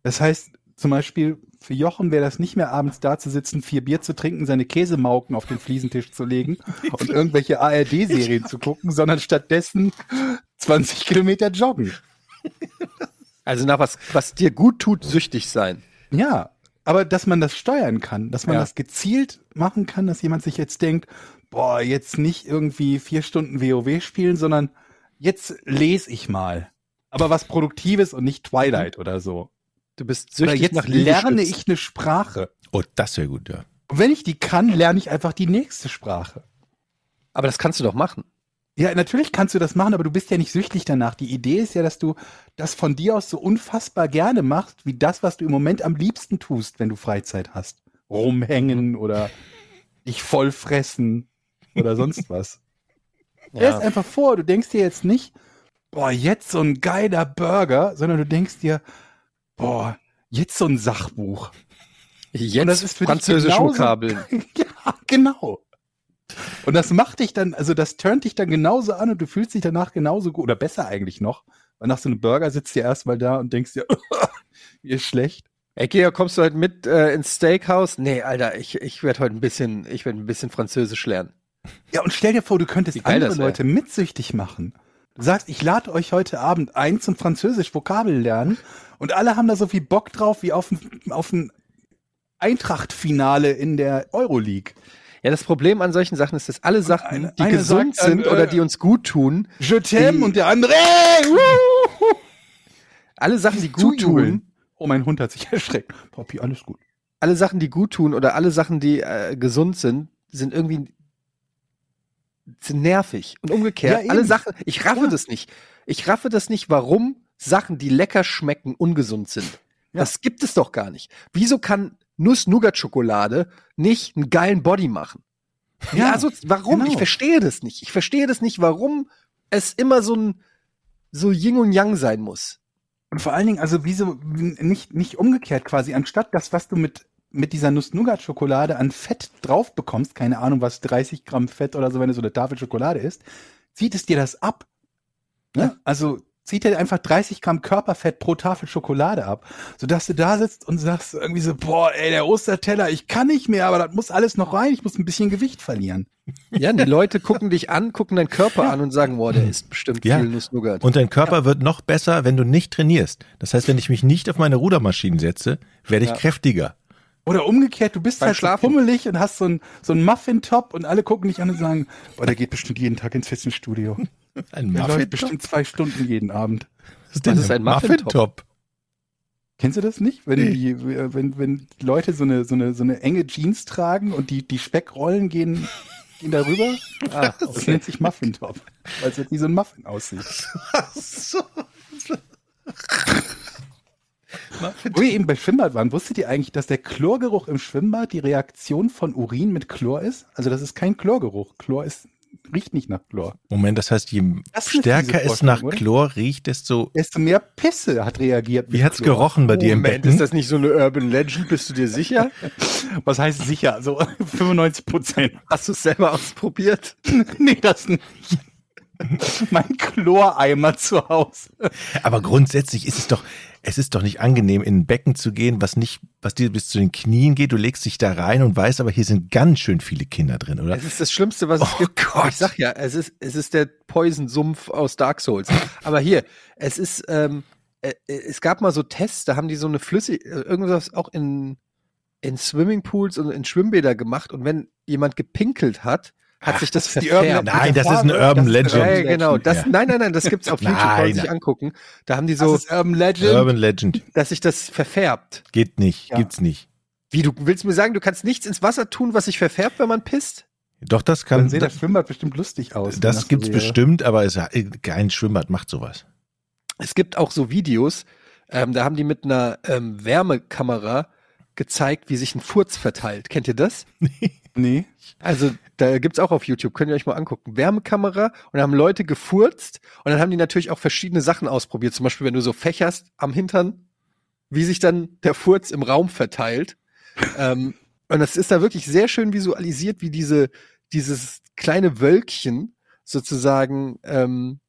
Das heißt, zum Beispiel für Jochen wäre das nicht mehr abends da zu sitzen, vier Bier zu trinken, seine Käsemauken auf den Fliesentisch zu legen [laughs] und irgendwelche ARD-Serien zu gucken, sondern stattdessen 20 Kilometer joggen. Also nach was, was dir gut tut, süchtig sein. Ja, aber dass man das steuern kann, dass man Ja. das gezielt machen kann, dass jemand sich jetzt denkt, boah, jetzt nicht irgendwie vier Stunden WoW spielen, sondern jetzt lese ich mal. Aber was Produktives und nicht Twilight oder so. Du bist Oder süchtig jetzt nach lerne ich eine Sprache. Oh, das wäre gut, ja. Und wenn ich die kann, lerne ich einfach die nächste Sprache. Aber das kannst du doch machen. Ja, natürlich kannst du das machen, aber du bist ja nicht süchtig danach. Die Idee ist ja, dass du das von dir aus so unfassbar gerne machst, wie das, was du im Moment am liebsten tust, wenn du Freizeit hast. Rumhängen [laughs] oder dich vollfressen oder sonst [laughs] was. Stell es einfach vor, du denkst dir jetzt nicht, boah, jetzt so ein geiler Burger, sondern du denkst dir, boah, jetzt so ein Sachbuch. Jetzt Und das ist für dich französisch genauso- Vokabeln. [laughs] ja, genau. Und das macht dich dann, also das turnt dich dann genauso an und du fühlst dich danach genauso gut oder besser eigentlich noch. Weil nach so einem Burger sitzt du erstmal da und denkst dir, [laughs] wie ist schlecht. Ey, Georg, kommst du heute mit äh, ins Steakhouse? Nee, Alter, ich, ich werde heute ein bisschen, ich werde ein bisschen Französisch lernen. Ja, und stell dir vor, du könntest andere. Leute mitsüchtig machen. Du sagst, ich lade euch heute Abend ein zum Französisch Vokabel lernen und alle haben da so viel Bock drauf wie auf ein, auf ein Eintracht-Finale in der Euroleague. Ja, das Problem an solchen Sachen ist, dass alle Sachen, eine- die eine gesund sagt sind oder äh, die uns gut tun, Je t'aime und der andere, wuhu. alle Sachen, die gut tun, Oh, mein Hund hat sich [laughs] erschreckt. Poppy, alles gut. alle Sachen, die gut tun oder alle Sachen, die äh, gesund sind, sind irgendwie nervig. Und umgekehrt, Ja, alle Sachen, ich raffe Ja. das nicht. Ich raffe das nicht, warum Sachen, die lecker schmecken, ungesund sind. Ja. Das gibt es doch gar nicht. Wieso kann Nuss-Nougat-Schokolade nicht einen geilen Body machen? Ja, also warum? genau. Ich verstehe das nicht. Ich verstehe das nicht, warum es immer so ein so Yin und Yang sein muss. Und vor allen Dingen, also wieso nicht, nicht umgekehrt quasi, anstatt das, was du mit, mit dieser Nuss-Nougat-Schokolade an Fett drauf bekommst, keine Ahnung, was 30 Gramm Fett oder so, wenn du so eine Tafel Schokolade isst, zieht es dir das ab. Ne? Ja. Also zieht dir einfach 30 Gramm Körperfett pro Tafel Schokolade ab, sodass du da sitzt und sagst irgendwie so, boah, ey, der Osterteller, ich kann nicht mehr, aber das muss alles noch rein, ich muss ein bisschen Gewicht verlieren. Ja, die Leute gucken dich an, gucken deinen Körper an und sagen, boah, der ist bestimmt Ja. viel Nuss-Nougat. Und dein Körper wird noch besser, wenn du nicht trainierst. Das heißt, wenn ich mich nicht auf meine Rudermaschinen setze, werde ich Ja. kräftiger. Oder umgekehrt, du bist Beim halt Schlafen. so pummelig und hast so ein, so ein Muffin-Top und alle gucken dich an und sagen, boah, der geht bestimmt jeden Tag ins Fitnessstudio. Ein Der läuft Muffin-Top? bestimmt zwei Stunden jeden Abend. Was ist denn Was ist ein Muffin-Top? Kennst du das nicht? Wenn, die, wenn, wenn Leute so eine, so, eine, so eine enge Jeans tragen und die, die Speckrollen gehen, gehen darüber? [laughs] Ah, das nennt sich Muffin Top. Weil es wie so ein Muffin aussieht. Ach so. [laughs] Wo wir eben bei Schwimmbad waren, wusstet ihr eigentlich, dass der Chlorgeruch im Schwimmbad die Reaktion von Urin mit Chlor ist? Also das ist kein Chlorgeruch. Chlor ist, riecht nicht nach Chlor. Moment, das heißt, je Das stärker es nach? Chlor riecht, desto. Desto mehr Pisse hat reagiert. Wie hat's Chlor. gerochen bei dir im Moment, Becken? ist das nicht so eine Urban Legend? Bist du dir sicher? [laughs] Was heißt sicher? So [laughs] 95 Prozent. Hast du es selber ausprobiert? nee, das nicht. [laughs] mein Chloreimer zu Hause. Aber grundsätzlich ist es doch, es ist doch nicht angenehm, in ein Becken zu gehen, was nicht, was dir bis zu den Knien geht. Du legst dich da rein und weißt, aber hier sind ganz schön viele Kinder drin, oder? Es ist das Schlimmste, was es Oh gibt. Gott. Ich sag ja, es ist, es ist der Poison-Sumpf aus Dark Souls. Aber hier, es ist, ähm, äh, äh, es gab mal so Tests, da haben die so eine Flüssig, äh, irgendwas auch in, in Swimmingpools und in Schwimmbäder gemacht und wenn jemand gepinkelt hat, hat Ach, sich das das die Urban verfärbt. Nein, das ist eine Farbe, Urban das Legend. Ja, ja, genau. Das, Ja. Nein, nein, nein, das gibt's auf YouTube, kann man Nein, sich angucken. Da haben die So, so, das ist Urban Legend. Urban Legend. dass sich das verfärbt. Geht nicht, Ja. gibt's nicht. Wie, du willst mir sagen, du kannst nichts ins Wasser tun, was sich verfärbt, wenn man pisst? Doch, das Dann kann, sieht das das, Schwimmbad bestimmt lustig aus. das so gibt's wäre. bestimmt, aber es, kein Schwimmbad macht sowas. Es gibt auch so Videos, ähm, da haben die mit einer ähm, Wärmekamera gezeigt, wie sich ein Furz verteilt. Kennt ihr das? [laughs] Nee. Also, da gibt's auch auf YouTube, könnt ihr euch mal angucken. Wärmekamera und da haben Leute gefurzt und dann haben die natürlich auch verschiedene Sachen ausprobiert. Zum Beispiel, wenn du so fächerst am Hintern, wie sich dann der Furz im Raum verteilt. [laughs] ähm, und das ist da wirklich sehr schön visualisiert, wie diese, dieses kleine Wölkchen sozusagen, ähm,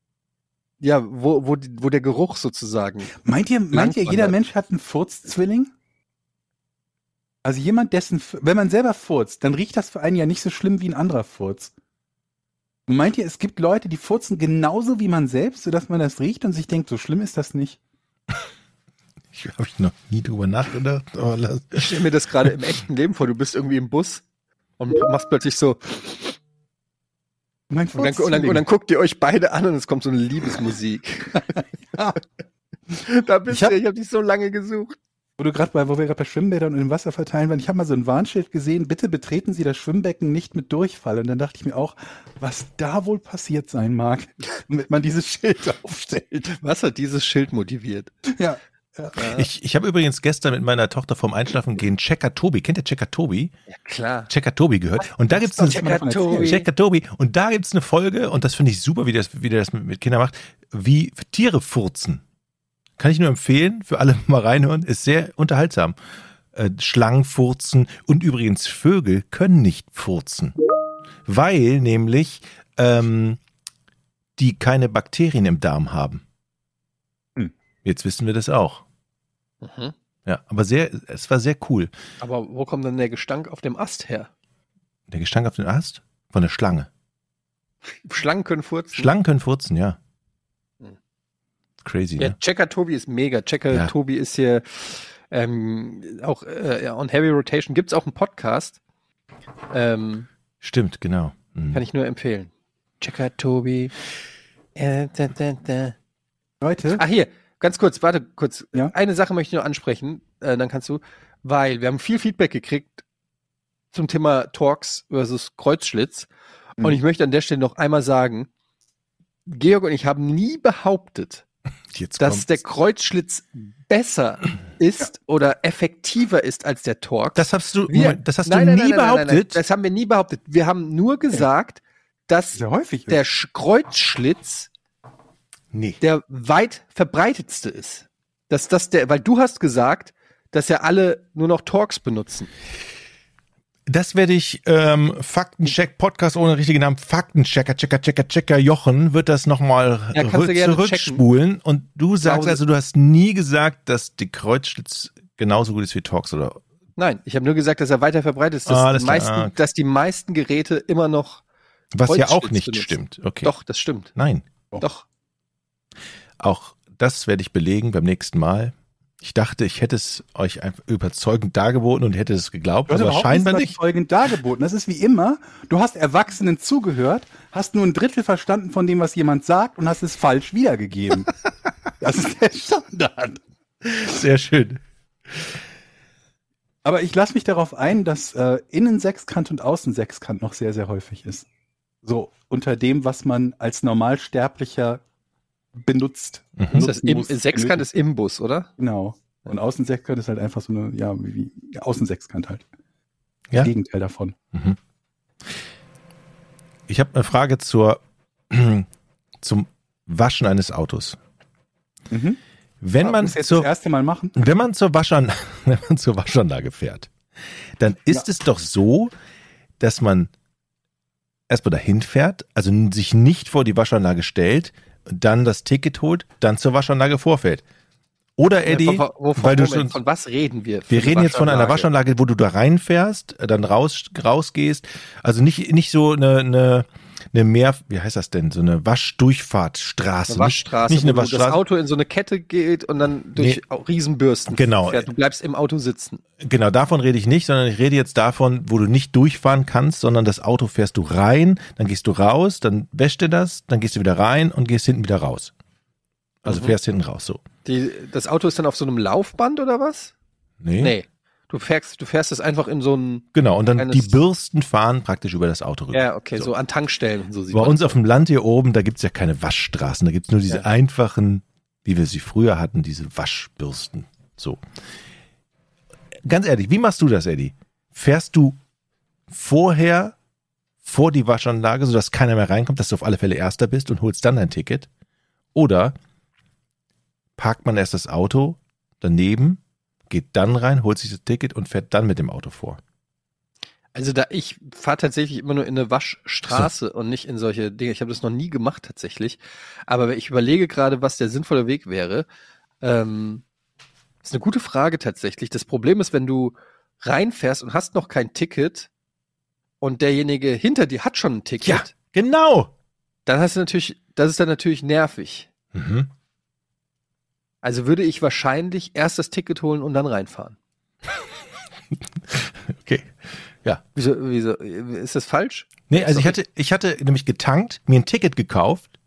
ja, wo, wo, wo der Geruch sozusagen. Meint ihr, meint ihr, jeder. Mensch hat einen Furzzwilling? Also jemand, dessen, wenn man selber furzt, dann riecht das für einen ja nicht so schlimm wie ein anderer Furz. Und meint ihr, es gibt Leute, die furzen genauso wie man selbst, sodass man das riecht und sich denkt, so schlimm ist das nicht? [laughs] Ich habe noch nie drüber nachgedacht. Aber lass, Ich stelle mir das gerade im echten Leben vor. Du bist irgendwie im Bus und machst plötzlich so. Mein Und dann, und, dann, und dann guckt ihr euch beide an und es kommt so eine Liebesmusik. [laughs] Ja. Da bist Ich hab- du, ich habe dich so lange gesucht. Wo du gerade bei, wo wir gerade bei Schwimmbädern und im Wasser verteilen waren, ich habe mal so ein Warnschild gesehen, bitte betreten Sie das Schwimmbecken nicht mit Durchfall. Und dann dachte ich mir auch, was da wohl passiert sein mag, [laughs] damit man dieses Schild [laughs] aufstellt. Was hat dieses Schild motiviert? Ja. Ich, ich habe übrigens gestern mit meiner Tochter vorm Einschlafen gehen Checker Tobi. Kennt ihr Checker Tobi? Ja, klar. Checker Tobi gehört. Und da gibt's eine Checker Tobi. Checker Tobi. Und da gibt's eine Folge, und das finde ich super, wie, das, wie der das mit, mit Kindern macht, wie Tiere furzen. Kann ich nur empfehlen, für alle [laughs] mal reinhören, ist sehr unterhaltsam. Äh, Schlangen furzen und übrigens Vögel können nicht furzen. Weil nämlich ähm, die keine Bakterien im Darm haben. Hm. Jetzt wissen wir das auch. Mhm. Ja, aber sehr, es war sehr cool. Aber wo kommt dann der Gestank auf dem Ast her? Der Gestank auf den Ast von der Schlange. Schlangen können furzen. Schlangen können furzen, ja. Crazy, Ja, ne? Checker Tobi ist mega. Checker Ja. Tobi ist hier ähm, auch äh, on Heavy Rotation. Gibt's auch einen Podcast. Ähm, Stimmt, genau. Mhm. kann ich nur empfehlen. Checker Tobi. Äh, da, da, da. Leute, Ah, hier, ganz kurz, warte kurz. Ja? Eine Sache möchte ich noch ansprechen, äh, dann kannst du, weil wir haben viel Feedback gekriegt zum Thema Torx versus Kreuzschlitz. Mhm. Und ich möchte an der Stelle noch einmal sagen, Georg und ich haben nie behauptet, Jetzt dass kommt's. der Kreuzschlitz besser ist oder effektiver ist als der Torx. das hast du, Wir- Moment, das hast Nein, du nein, nie nein, behauptet. Das haben wir nie behauptet. Wir haben nur gesagt, dass häufig. der Sch- Kreuzschlitz nee. der weit verbreitetste ist. Dass das der, weil du hast gesagt, dass ja alle nur noch Talks benutzen. Das werde ich, ähm, Faktencheck, Podcast ohne richtigen Namen, Faktenchecker, Checker, Checker, Checker, Jochen, wird das nochmal Ja, zurückspulen. Und du sagst Pause. also, du hast nie gesagt, dass die Kreuzschlitz genauso gut ist wie Talks, oder? Nein, ich habe nur gesagt, dass er weiter verbreitet ist, dass, Ah, die meisten, Ah, okay. dass die meisten Geräte immer noch. Was ja auch nicht benutzen. stimmt. Okay. Doch, das stimmt. Nein. Doch. Auch das werde ich belegen beim nächsten Mal. Ich dachte, ich hätte es euch überzeugend dargeboten und hätte es geglaubt, aber scheinbar nicht. überzeugend dargeboten. Das ist wie immer. Du hast Erwachsenen zugehört, hast nur ein Drittel verstanden von dem, was jemand sagt und hast es falsch wiedergegeben. [laughs] das ist der Standard. Sehr schön. Aber ich lasse mich darauf ein, dass äh, Innensechskant und Außensechskant noch sehr, sehr häufig ist. So unter dem, was man als Normalsterblicher benutzt. Mhm. Ist das im, Sechskant ist Imbus, oder? Genau. Und Außensechskant ist halt einfach so eine, ja, wie, wie ja, Außensechskant halt. Ja. Gegenteil davon. Ich habe eine Frage zur, [clears throat] zum Waschen eines Autos. Mhm. Wenn man Muss jetzt zur, das erste Mal machen. wenn man zur Waschanlage, [laughs] wenn man zur Waschanlage fährt, dann ist es doch so, dass man erstmal dahin fährt, also sich nicht vor die Waschanlage stellt, dann das Ticket holt, dann zur Waschanlage vorfährt. Oder Eddie, Von, von, weil du schon, von was reden wir? wir reden jetzt von einer Waschanlage. Waschanlage, wo du da reinfährst, dann raus, rausgehst. Also nicht, nicht so eine, eine, eine mehr, wie heißt das denn? So eine Waschdurchfahrtsstraße. Eine Waschstraße, Nicht, nicht eine wo das Waschstraße. Auto in so eine Kette geht und dann durch Nee. Riesenbürsten Genau. fährt. Du bleibst im Auto sitzen. Genau, davon rede ich nicht, sondern ich rede jetzt davon, wo du nicht durchfahren kannst, sondern das Auto fährst du rein, dann gehst du raus, dann wäscht du das, dann gehst du wieder rein und gehst hinten wieder raus. Also Mhm. fährst hinten raus, so. Die, das Auto ist dann auf so einem Laufband oder was? Nee. Nee. Du fährst, du fährst es einfach in so ein, Genau, und dann die Bürsten fahren praktisch über das Auto rüber. ja, okay, so, an Tankstellen so Bei uns auf dem Land hier oben, da gibt's ja keine Waschstraßen, da gibt's nur diese Ja. einfachen, wie wir sie früher hatten, diese Waschbürsten. So. Ganz ehrlich, wie machst du das, Eddie? Fährst du vorher vor die Waschanlage, sodass keiner mehr reinkommt, dass du auf alle Fälle Erster bist und holst dann dein Ticket? Oder parkt man erst das Auto daneben, geht dann rein, holt sich das Ticket und fährt dann mit dem Auto vor? Also da ich fahre tatsächlich immer nur in eine Waschstraße und nicht in solche Dinge. Ich habe das noch nie gemacht tatsächlich. Aber ich überlege gerade, was der sinnvolle Weg wäre. Ähm, ist eine gute Frage tatsächlich. Das Problem ist, wenn du reinfährst und hast noch kein Ticket und derjenige hinter dir hat schon ein Ticket, Ja. Genau! dann hast du natürlich, das ist dann natürlich nervig. Mhm. Also würde ich wahrscheinlich erst das Ticket holen und dann reinfahren. [laughs] Okay. Wieso, wieso, ist das falsch? Nee, also ich hatte, ich hatte nämlich getankt, mir ein Ticket gekauft,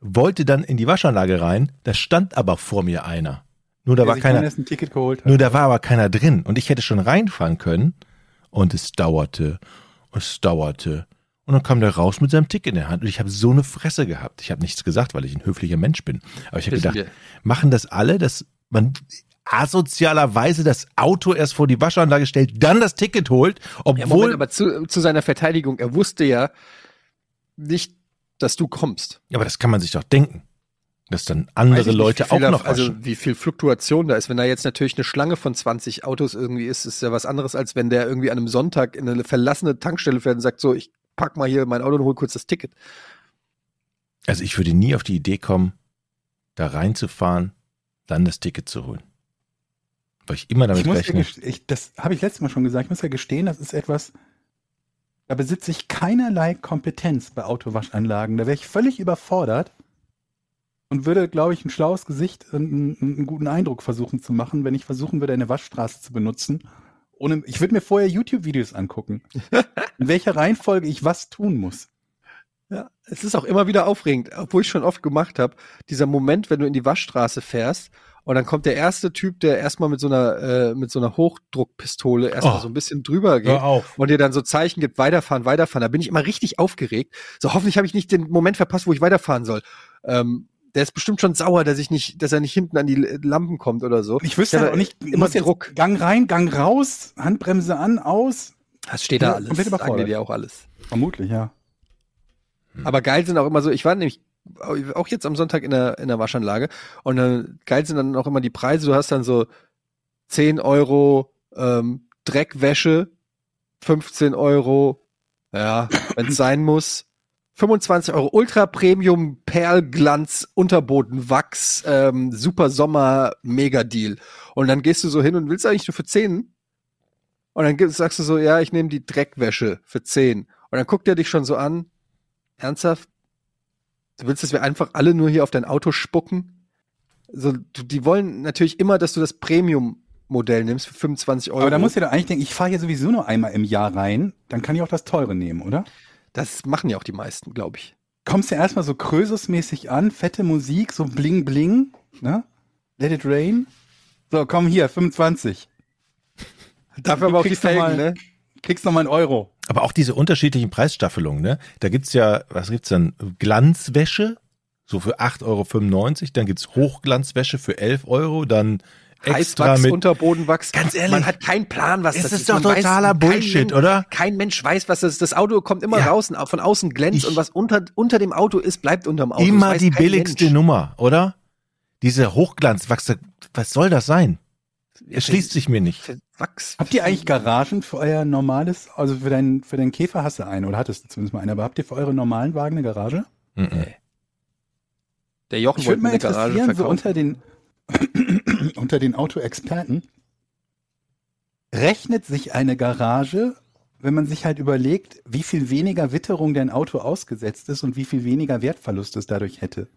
wollte dann in die Waschanlage rein, da stand aber vor mir einer. Nur da Der war keiner, erst ein Ticket geholt hat. nur da war aber keiner drin und ich hätte schon reinfahren können und es dauerte und es dauerte und dann kam der raus mit seinem Ticket in der Hand und ich habe so eine Fresse gehabt. Ich habe nichts gesagt, weil ich ein höflicher Mensch bin. Aber ich habe gedacht, wir. machen das alle, dass man asozialerweise das Auto erst vor die Waschanlage stellt, dann das Ticket holt, Ja, obwohl Moment, aber zu, zu seiner Verteidigung, er wusste ja nicht, dass du kommst. Ja, aber das kann man sich doch denken. Dass dann andere nicht, Leute auch noch Also waschen. wie viel Fluktuation da ist. Wenn da jetzt natürlich eine Schlange von 20 Autos irgendwie ist, ist ja was anderes, als wenn der irgendwie an einem Sonntag in eine verlassene Tankstelle fährt und sagt, so, ich pack mal hier mein Auto und hol kurz das Ticket. Also ich würde nie auf die Idee kommen, da reinzufahren, dann das Ticket zu holen. Weil ich immer damit ich muss ja rechne. gest- ich, das habe ich letztes Mal schon gesagt. Ich muss ja gestehen, das ist etwas, da besitze ich keinerlei Kompetenz bei Autowaschanlagen. Da wäre ich völlig überfordert und würde, glaube ich, ein schlaues Gesicht und einen, einen guten Eindruck versuchen zu machen, wenn ich versuchen würde, eine Waschstraße zu benutzen. Ohne, ich würde mir vorher YouTube-Videos angucken, [laughs] in welcher Reihenfolge ich was tun muss. Ja, es ist auch immer wieder aufregend, obwohl ich schon oft gemacht habe, dieser Moment, wenn du in die Waschstraße fährst und dann kommt der erste Typ, der erstmal mit so einer äh, mit so einer Hochdruckpistole erstmal Oh. so ein bisschen drüber geht und dir dann so Zeichen gibt, weiterfahren, weiterfahren. Da bin ich immer richtig aufgeregt. So hoffentlich habe ich nicht den Moment verpasst, wo ich weiterfahren soll. Ähm, der ist bestimmt schon sauer, dass ich nicht, dass er nicht hinten an die Lampen kommt oder so. Ich wüsste Ja, halt auch nicht, immer muss jetzt Druck. Gang rein, Gang raus, Handbremse an, aus. Das steht da Ja, alles. komplett überfordert. dir auch alles. Vermutlich, ja. Aber geil sind auch immer so, ich war nämlich auch jetzt am Sonntag in der, in der Waschanlage und dann geil sind dann auch immer die Preise. Du hast dann so 10 Euro ähm, Dreckwäsche, 15 Euro, ja, wenn es sein muss. 25 Euro Ultra Premium Perlglanz Unterboden Wachs ähm, Super Sommer Mega Deal. Und dann gehst du so hin und willst eigentlich nur für 10 und dann sagst du so ja ich nehme die Dreckwäsche für 10 und dann guckt er dich schon so an. Ernsthaft? Du willst dass wir einfach alle nur hier auf dein Auto spucken? So du, die wollen natürlich immer dass du das Premium Modell nimmst für 25 Euro Aber da muss ja doch eigentlich denken, ich fahre hier sowieso nur einmal im Jahr rein, dann kann ich auch das teure nehmen, oder? Das machen ja auch die meisten glaube ich Kommst ja erstmal so Krösus-mäßig an, fette Musik, so bling bling, ne? Let it rain. So, komm hier, 25. Dafür aber auch die kriegst noch Felgen, mal- ne? Kriegst noch mal einen Euro. Aber auch diese unterschiedlichen Preisstaffelungen, ne? Da gibt's ja, was gibt's dann? Glanzwäsche, so für 8,95 Euro. Dann gibt's Hochglanzwäsche für 11 Euro. Dann Heißwachs, mit. Unterbodenwachs. Ganz ehrlich, man hat keinen Plan, was es das ist ist. doch Man weiß- totaler kein Bullshit, Mensch- oder? Kein Mensch weiß, was das ist. Das Auto kommt immer Ja. raus, von außen glänzt Ich- und was unter, unter dem Auto ist, bleibt unterm Auto. Das Immer weiß die kein billigste Mensch. Nummer, oder? Diese Hochglanzwachse, was soll das sein? Es schließt sich mir nicht. Wachs. Habt ihr eigentlich Garagen für euer normales, also für deinen, für deinen Käfer hast du eine oder hattest du zumindest mal eine, aber habt ihr für eure normalen Wagen eine Garage? Mhm. Der Jochen Ich würde wollte mal eine Garage interessieren, so verkaufen. unter den, unter den Autoexperten, rechnet sich eine Garage, wenn man sich halt überlegt, wie viel weniger Witterung dein Auto ausgesetzt ist und wie viel weniger Wertverlust es dadurch hätte?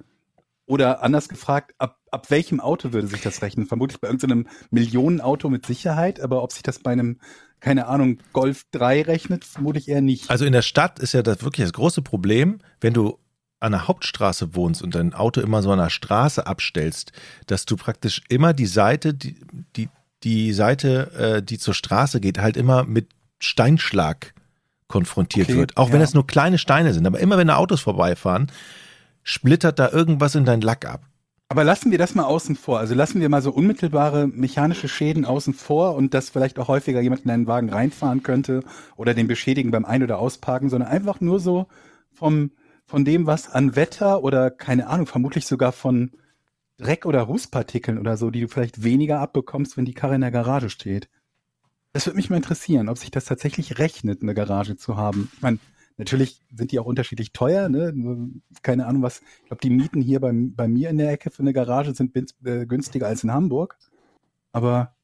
Oder anders gefragt, ab, ab welchem Auto würde sich das rechnen? Vermutlich bei irgendeinem Millionenauto mit Sicherheit, aber ob sich das bei einem, keine Ahnung, Golf 3 rechnet, vermutlich eher nicht. Also in der Stadt ist ja das wirklich das große Problem, wenn du an der Hauptstraße wohnst und dein Auto immer so an der Straße abstellst, dass du praktisch immer die Seite, die, die, die Seite, äh, die zur Straße geht, halt immer mit Steinschlag konfrontiert Okay, wird. Auch wenn ja. es nur kleine Steine sind. Aber immer wenn da Autos vorbeifahren, splittert da irgendwas in dein Lack ab. Aber lassen wir das mal außen vor. Also lassen wir mal so unmittelbare mechanische Schäden außen vor und dass vielleicht auch häufiger jemand in einen Wagen reinfahren könnte oder den beschädigen beim Ein- oder Ausparken, sondern einfach nur so vom, von dem, was an Wetter oder keine Ahnung, vermutlich sogar von Dreck oder Rußpartikeln oder so, die du vielleicht weniger abbekommst, wenn die Karre in der Garage steht. Das würde mich mal interessieren, ob sich das tatsächlich rechnet, eine Garage zu haben. Ich meine, natürlich sind die auch unterschiedlich teuer, ne? Keine Ahnung, was, ich glaube, die Mieten hier bei, bei mir in der Ecke für eine Garage sind äh, günstiger als in Hamburg. Aber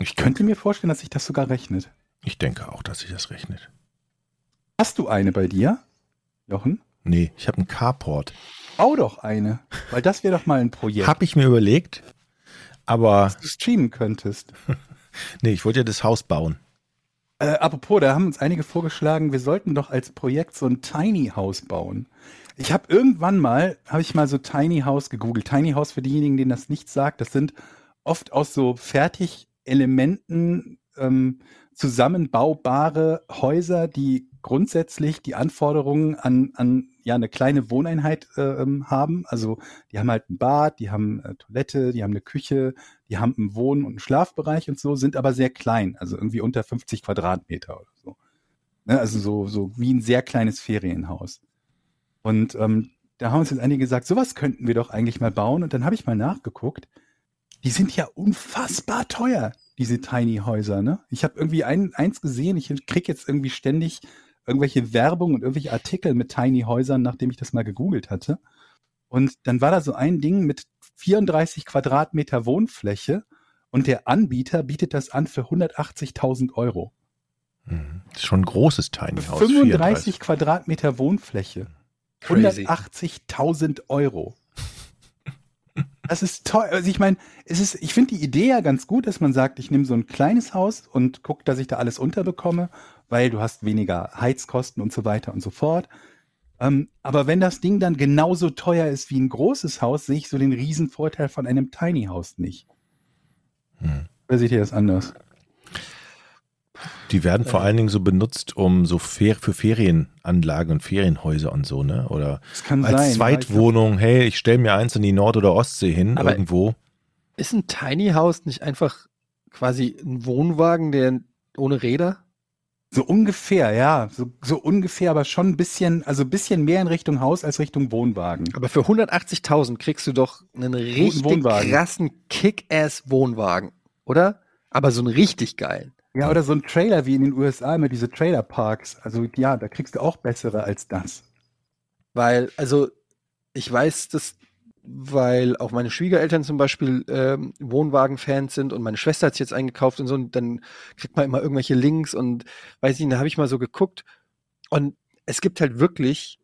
ich könnte mir vorstellen, dass sich das sogar rechnet. Ich denke auch, dass sich das rechnet. Hast du eine bei dir, Jochen? Nee, ich habe einen Carport. Bau doch eine, weil das wäre doch mal ein Projekt, Hab ich mir überlegt, aber das du streamen könntest. [laughs] nee, ich wollte ja das Haus bauen. Äh, apropos, da haben uns einige vorgeschlagen, wir sollten doch als Projekt so ein Tiny House bauen. Ich habe irgendwann mal, habe ich mal so Tiny House gegoogelt. Tiny House für diejenigen, denen das nichts sagt, das sind oft aus so Fertigelementen ähm, zusammenbaubare Häuser, die grundsätzlich die Anforderungen an, an ja eine kleine Wohneinheit äh, ähm, haben. Also die haben halt ein Bad, die haben äh, Toilette, die haben eine Küche, die haben einen Wohn- und einen Schlafbereich und so, sind aber sehr klein, also irgendwie unter 50 Quadratmeter oder so. Ne, also so, so wie ein sehr kleines Ferienhaus. Und ähm, da haben uns jetzt einige gesagt, sowas könnten wir doch eigentlich mal bauen. Und dann habe ich mal nachgeguckt. Die sind ja unfassbar teuer, diese Tiny Häuser. Ne? Ich habe irgendwie ein, eins gesehen, ich krieg jetzt irgendwie ständig irgendwelche Werbung und irgendwelche Artikel mit Tiny Häusern, nachdem ich das mal gegoogelt hatte. Und dann war da so ein Ding mit 34 Quadratmeter Wohnfläche und der Anbieter bietet das an für 180.000 Euro. Mhm. Das ist schon ein großes Tiny House. 35 Quadratmeter Wohnfläche. Crazy. 180.000 Euro. Das ist toll. Also ich meine, es ist, ich finde die Idee ja ganz gut, dass man sagt, ich nehme so ein kleines Haus und gucke, dass ich da alles unterbekomme, weil du hast weniger Heizkosten und so weiter und so fort. Ähm, aber wenn das Ding dann genauso teuer ist wie ein großes Haus, sehe ich so den Riesenvorteil von einem Tiny House nicht. Hm. Oder seht ihr das anders? Die werden vor allen Dingen so benutzt, um so Fer für Ferienanlagen und Ferienhäuser und so, ne? Oder Das kann als sein. Zweitwohnung, hey, ich stelle mir eins in die Nord- oder Ostsee hin, Aber- irgendwo. Ist ein Tiny House nicht einfach quasi ein Wohnwagen, der ohne Räder? So ungefähr, ja. So, so ungefähr, aber schon ein bisschen, also ein bisschen mehr in Richtung Haus als Richtung Wohnwagen. Aber für 180.000 kriegst du doch einen richtig Wohnwagen. krassen Kick-Ass-Wohnwagen, oder? Aber so einen richtig geilen. Ja, oder so ein Trailer wie in den USA mit diese Trailerparks. Also ja, da kriegst du auch bessere als das. Weil, also, ich weiß das, weil auch meine Schwiegereltern zum Beispiel ähm, Wohnwagen-Fans sind und meine Schwester hat sich jetzt eingekauft und so, und dann kriegt man immer irgendwelche Links und weiß ich, da habe ich mal so geguckt. Und es gibt halt wirklich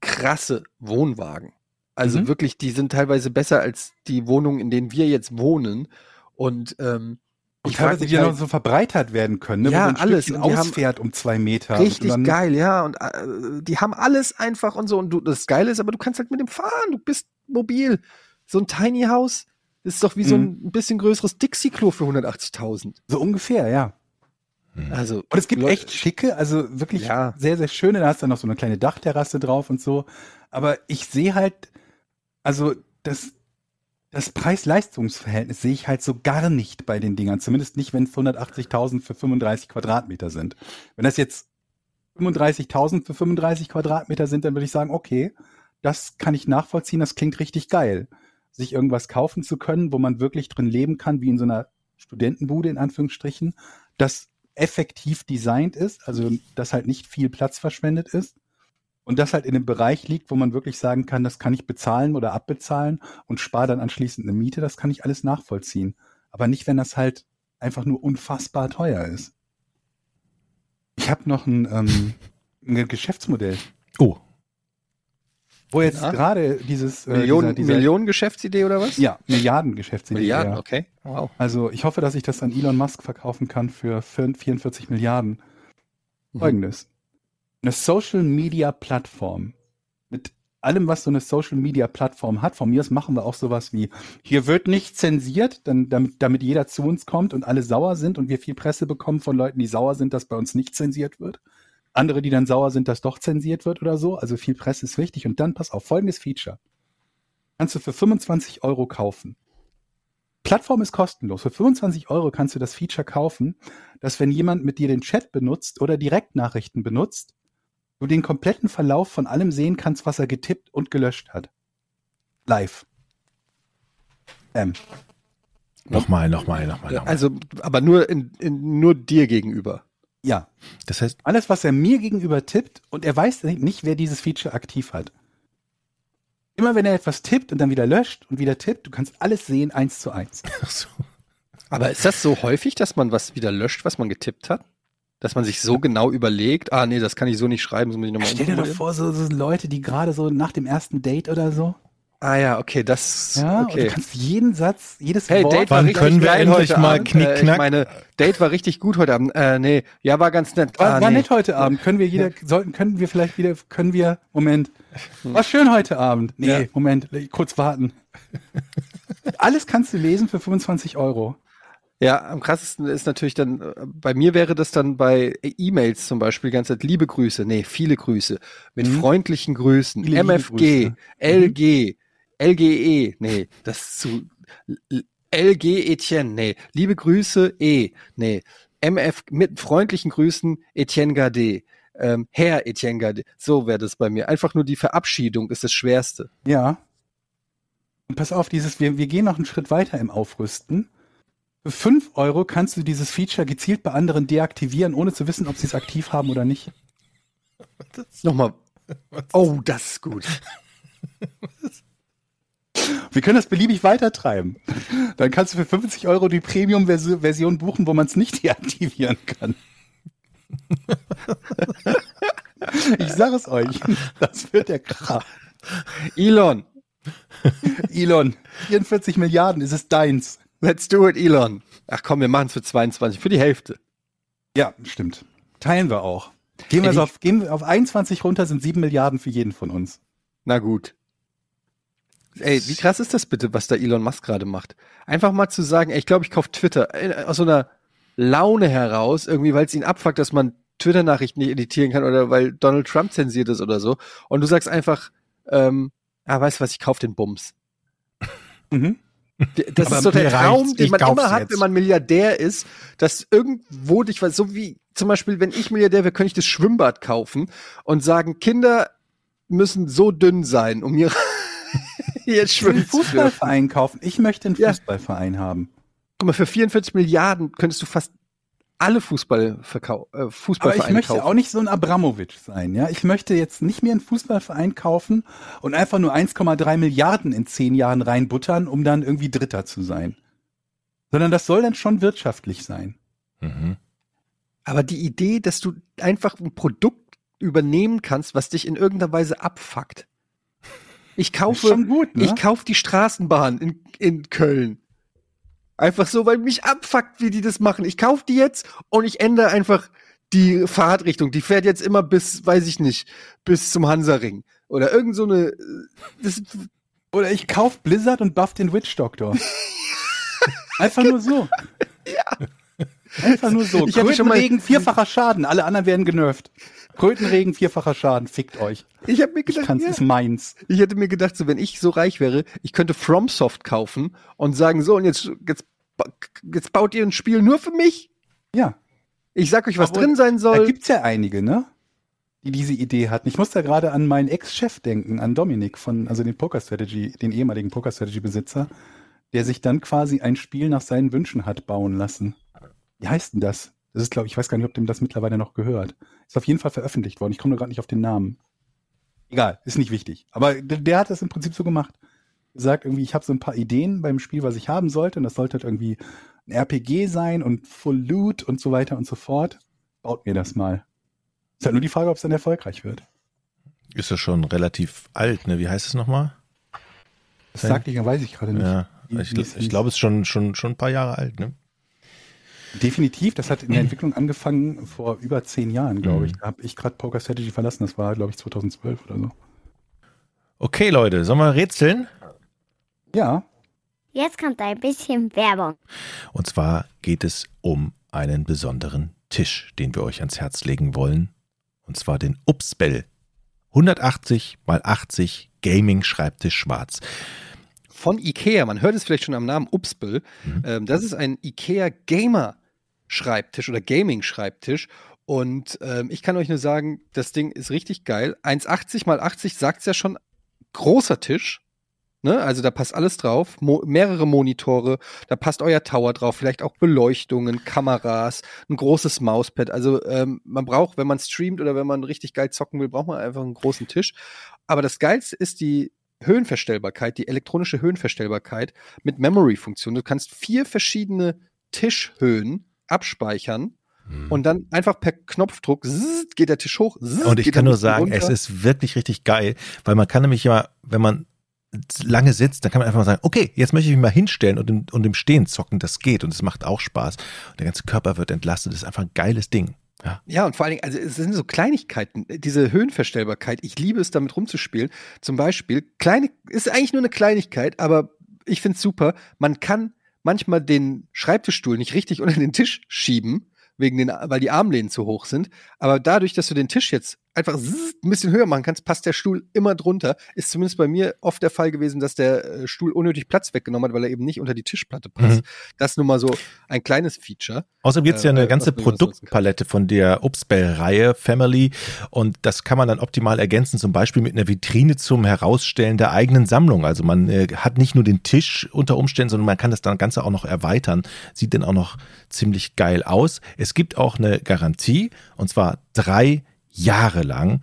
krasse Wohnwagen. Also Mhm. wirklich, die sind teilweise besser als die Wohnungen, in denen wir jetzt wohnen. Und ähm, Und ich teilweise die halt, noch so verbreitert werden können, ne? Ja, Wo so ein alles. Ausfährt um zwei Meter. Richtig Und dann- geil, ja. Und äh, die haben alles einfach und so. Und du, das Geile ist, aber du kannst halt mit dem fahren. Du bist mobil. So ein Tiny House, Das ist doch wie so Mhm. ein bisschen größeres Dixie-Klo für 180.000. So ungefähr, ja. Also, Und es gibt Leute- echt schicke, also wirklich Ja. sehr, sehr schöne. Da hast du noch so eine kleine Dachterrasse drauf und so. Aber ich sehe halt, also das, das Preis-Leistungs-Verhältnis sehe ich halt so gar nicht bei den Dingern. Zumindest nicht, wenn es 180.000 für 35 Quadratmeter sind. Wenn das jetzt 35.000 für 35 Quadratmeter sind, dann würde ich sagen, okay, das kann ich nachvollziehen, das klingt richtig geil. Sich irgendwas kaufen zu können, wo man wirklich drin leben kann, wie in so einer Studentenbude in Anführungsstrichen, das effektiv designt ist, also dass halt nicht viel Platz verschwendet ist und das halt in einem Bereich liegt, wo man wirklich sagen kann, das kann ich bezahlen oder abbezahlen und spare dann anschließend eine Miete, das kann ich alles nachvollziehen. Aber nicht, wenn das halt einfach nur unfassbar teuer ist. Ich habe noch ein, ähm, [laughs] ein Geschäftsmodell, Oh, wo jetzt Ja. gerade dieses äh, Millionen, dieser, dieser, Millionen Geschäftsidee oder was? ja Milliarden-Geschäftsidee. Milliarden, ja. okay. Wow. Also ich hoffe, dass ich das an Elon Musk verkaufen kann für 44 Milliarden. Mhm. Folgendes. Eine Social Media Plattform mit allem, was so eine Social Media Plattform hat. Von mir aus machen wir auch sowas wie, hier wird nicht zensiert, dann, damit, damit jeder zu uns kommt und alle sauer sind und wir viel Presse bekommen von Leuten, die sauer sind, dass bei uns nicht zensiert wird. Andere, die dann sauer sind, dass doch zensiert wird oder so. Also viel Presse ist wichtig. Und dann pass auf, folgendes Feature. Kannst du für 25 Euro kaufen. Plattform ist kostenlos. Für 25 Euro kannst du das Feature kaufen, dass wenn jemand mit dir den Chat benutzt oder Direktnachrichten benutzt, du den kompletten Verlauf von allem sehen kannst, was er getippt und gelöscht hat. Live. Ähm, nochmal, nochmal, nochmal, nochmal. Also, aber nur in, in nur dir gegenüber. ja. Das heißt, Alles, was er mir gegenüber tippt und er weiß nicht, wer dieses Feature aktiv hat. Immer wenn er etwas tippt und dann wieder löscht und wieder tippt, du kannst alles sehen, eins zu eins. [laughs] ach so. Aber ist das so häufig, dass man was wieder löscht, was man getippt hat? Dass man sich so genau überlegt, ah nee, das kann ich so nicht schreiben, so muss ich nochmal Stell dir doch vor, so, so Leute, die gerade so nach dem ersten Date oder so. Ah ja, okay, das Ja, und du okay. kannst jeden Satz, jedes Hey, Wort. Date war Wann richtig können wir endlich heute mal Äh, ich Knack? meine, Date war richtig gut heute Abend. Äh, nee, ja, war ganz nett. War, ah, war nee. nett heute Abend. Können wir jeder, sollten, können wir vielleicht wieder, können wir, Moment. War schön heute Abend. Nee, Ja. Moment, kurz warten. Alles kannst du lesen für 25 Euro. Ja, am krassesten ist natürlich dann, äh, bei mir wäre das dann bei E-Mails zum Beispiel die ganze Zeit liebe Grüße, nee, viele Grüße, mit Mhm. freundlichen Grüßen, Viele MFG. LG, LGE, nee, das zu, LG Etienne, nee, liebe Grüße, E, nee, MF, mit freundlichen Grüßen, Etienne Gade, ähm, Herr Etienne Gade, so wäre das bei mir. Einfach nur die Verabschiedung ist das Schwerste. Ja. Und pass auf, dieses, wir, wir gehen noch einen Schritt weiter im Aufrüsten. Für 5 Euro kannst du dieses Feature gezielt bei anderen deaktivieren, ohne zu wissen, ob sie es aktiv haben oder nicht. [laughs] Nochmal. Oh, das ist gut. [laughs] Wir können das beliebig weitertreiben. Dann kannst du für 50 Euro die Premium-Version buchen, wo man es nicht [laughs] deaktivieren kann. Ich sage es euch, das wird der Kracher. Elon, Elon, 44 Milliarden, ist es deins. Let's do it, Elon. Ach komm, wir machen es für 22, für die Hälfte. Ja, stimmt. Teilen wir auch. Gehen wir, Ey, so die- auf, gehen wir auf 21 runter, sind 7 Milliarden für jeden von uns. Na gut. Ey, wie krass ist das bitte, was da Elon Musk gerade macht? Einfach mal zu sagen, ey, ich glaube, ich kaufe Twitter äh, aus so einer Laune heraus, irgendwie, weil es ihn abfuckt, dass man Twitter-Nachrichten nicht editieren kann oder weil Donald Trump zensiert ist oder so. Und du sagst einfach, ähm, ah, weißt du was, ich kauf den Bums. Mhm. Das Aber ist so der Traum, den man immer hat, jetzt. wenn man Milliardär ist, dass irgendwo dich, was so wie zum Beispiel, wenn ich Milliardär wäre, könnte ich das Schwimmbad kaufen und sagen, Kinder müssen so dünn sein, um hier [laughs] jetzt Ich will einen schwimmen zu. Fußballverein kaufen. Ich möchte einen Ja. Fußballverein haben. Guck mal, für 44 Milliarden könntest du fast alle Fußball verkau äh, Aber Fußballvereine ich möchte kaufen. auch nicht so ein Abramowitsch sein, ja. Ich möchte jetzt nicht mehr einen Fußballverein kaufen und einfach nur 1,3 Milliarden in zehn Jahren reinbuttern, um dann irgendwie Dritter zu sein. Sondern das soll dann schon wirtschaftlich sein. Mhm. Aber die Idee, dass du einfach ein Produkt übernehmen kannst, was dich in irgendeiner Weise abfuckt. Ich kaufe, gut, ne? ich kaufe die Straßenbahn in, in Köln. Einfach so, weil mich abfuckt, wie die das machen. Ich kaufe die jetzt und ich ändere einfach die Fahrtrichtung. Die fährt jetzt immer bis, weiß ich nicht, bis zum Hansaring. Oder irgend so eine, das, Oder ich kauf Blizzard und buff den Witch Doctor. [laughs] Einfach nur so. Ja. Einfach nur so. Ich hatte schon mal- Krötenregen, vierfacher Schaden. Alle anderen werden genervt. Krötenregen, vierfacher Schaden. Fickt euch. Ich habe mir Ich gedacht, kann's, ja. ist meins. ich hätte mir gedacht, so wenn ich so reich wäre, ich könnte FromSoft kaufen und sagen, so und jetzt jetzt jetzt baut ihr ein Spiel nur für mich. Ja. Ich sag euch, was Aber drin sein Da soll. gibt's ja einige, ne? Die diese Idee hatten. Ich muss da gerade an meinen Ex-Chef denken, an Dominik von, also den Poker Strategy, den ehemaligen Poker Strategy Besitzer, der sich dann quasi ein Spiel nach seinen Wünschen hat bauen lassen. Wie heißt denn das? Das ist, glaube ich, weiß gar nicht, ob dem das mittlerweile noch gehört. Ist auf jeden Fall veröffentlicht worden. Ich komme nur gerade nicht auf den Namen. Egal, ist nicht wichtig. Aber der, der hat das im Prinzip so gemacht. Gesagt, irgendwie, ich habe so ein paar Ideen beim Spiel, was ich haben sollte. Und das sollte halt irgendwie ein RPG sein und Full Loot und so weiter und so fort. Baut mir das mal. Ist halt nur die Frage, ob es dann erfolgreich wird. Ist ja schon relativ alt, ne? Wie heißt es nochmal? Das Ja. sagt ich, weiß ich gerade nicht. Ja, ich, ich glaube, es ist schon, schon, schon ein paar Jahre alt, ne? Definitiv, das hat in der [clears throat] Entwicklung angefangen vor über zehn Jahren, glaube ich. Mhm. Da habe ich gerade Poker Strategy verlassen. Das war, glaube ich, 2012 oder so. Okay, Leute, sollen wir rätseln? Ja, Jetzt kommt ein bisschen Werbung. Und zwar geht es um einen besonderen Tisch, den wir euch ans Herz legen wollen. Und zwar den Upsbell. 180 mal 80 Gaming Schreibtisch schwarz. von Ikea. Man hört es vielleicht schon am Namen Upsbill. Mhm. Ähm, das ist ein Ikea Gamer Schreibtisch oder Gaming Schreibtisch. Und ähm, ich kann euch nur sagen, das Ding ist richtig geil. 1,80 mal 80 sagt es ja schon. Großer Tisch. Ne? Also da passt alles drauf. Mo mehrere Monitore. Da passt euer Tower drauf. Vielleicht auch Beleuchtungen, Kameras, ein großes Mauspad. Also ähm, man braucht, wenn man streamt oder wenn man richtig geil zocken will, braucht man einfach einen großen Tisch. Aber das Geilste ist die Höhenverstellbarkeit, die elektronische Höhenverstellbarkeit mit Memory-Funktion. Du kannst vier verschiedene Tischhöhen abspeichern und dann einfach per Knopfdruck zzzt, geht der Tisch hoch. zzzt, Und ich kann nur sagen, runter. es ist wirklich richtig geil, weil man kann nämlich ja, wenn man lange sitzt, dann kann man einfach mal sagen, okay, jetzt möchte ich mich mal hinstellen und im, und im Stehen zocken, das geht und es macht auch Spaß. Und der ganze Körper wird entlastet, das ist einfach ein geiles Ding. Ja. Ja, und vor allen Dingen, also es sind so Kleinigkeiten, diese Höhenverstellbarkeit, ich liebe es, damit rumzuspielen. Zum Beispiel, kleine, ist eigentlich nur eine Kleinigkeit, aber ich finde es super. Man kann manchmal den Schreibtischstuhl nicht richtig unter den Tisch schieben, wegen den, weil die Armlehnen zu hoch sind. Aber dadurch, dass du den Tisch jetzt einfach ein bisschen höher machen kannst, passt der Stuhl immer drunter. Ist zumindest bei mir oft der Fall gewesen, dass der äh, Stuhl unnötig Platz weggenommen hat, weil er eben nicht unter die Tischplatte passt. Das nur mal so ein kleines Feature. Außerdem gibt es ja Äh, eine ganze man nutzen kann. Produktpalette von der Upsbell-Reihe Family und das kann man dann optimal ergänzen, zum Beispiel mit einer Vitrine zum Herausstellen der eigenen Sammlung. Also man äh, hat nicht nur den Tisch unter Umständen, sondern man kann das dann Ganze auch noch erweitern. Sieht dann auch noch ziemlich geil aus. Es gibt auch eine Garantie und zwar drei Jahre lang.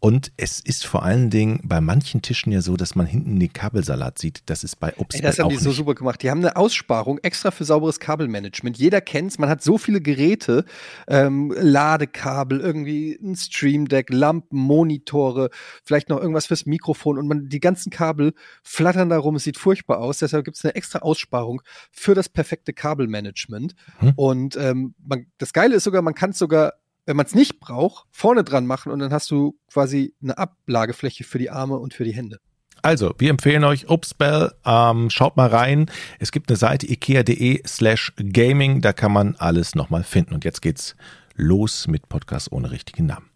Und es ist vor allen Dingen bei manchen Tischen ja so, dass man hinten den Kabelsalat sieht. Das ist bei Ey, Upsbell das haben die so nicht. super gemacht. Die haben eine Aussparung extra für sauberes Kabelmanagement. Jeder kennt's. Man hat so viele Geräte, ähm, Ladekabel, irgendwie ein Stream Deck, Lampen, Monitore, vielleicht noch irgendwas fürs Mikrofon und man die ganzen Kabel flattern da rum. Es sieht furchtbar aus. Deshalb gibt's eine extra Aussparung für das perfekte Kabelmanagement. Hm. Und ähm, man, das Geile ist sogar, man kann es sogar wenn man es nicht braucht, vorne dran machen und dann hast du quasi eine Ablagefläche für die Arme und für die Hände. Also, wir empfehlen euch Upsbell. Ähm, schaut mal rein. Es gibt eine Seite ikea.de slash gaming. Da kann man alles nochmal finden. Und jetzt geht's los mit Podcast ohne richtigen Namen.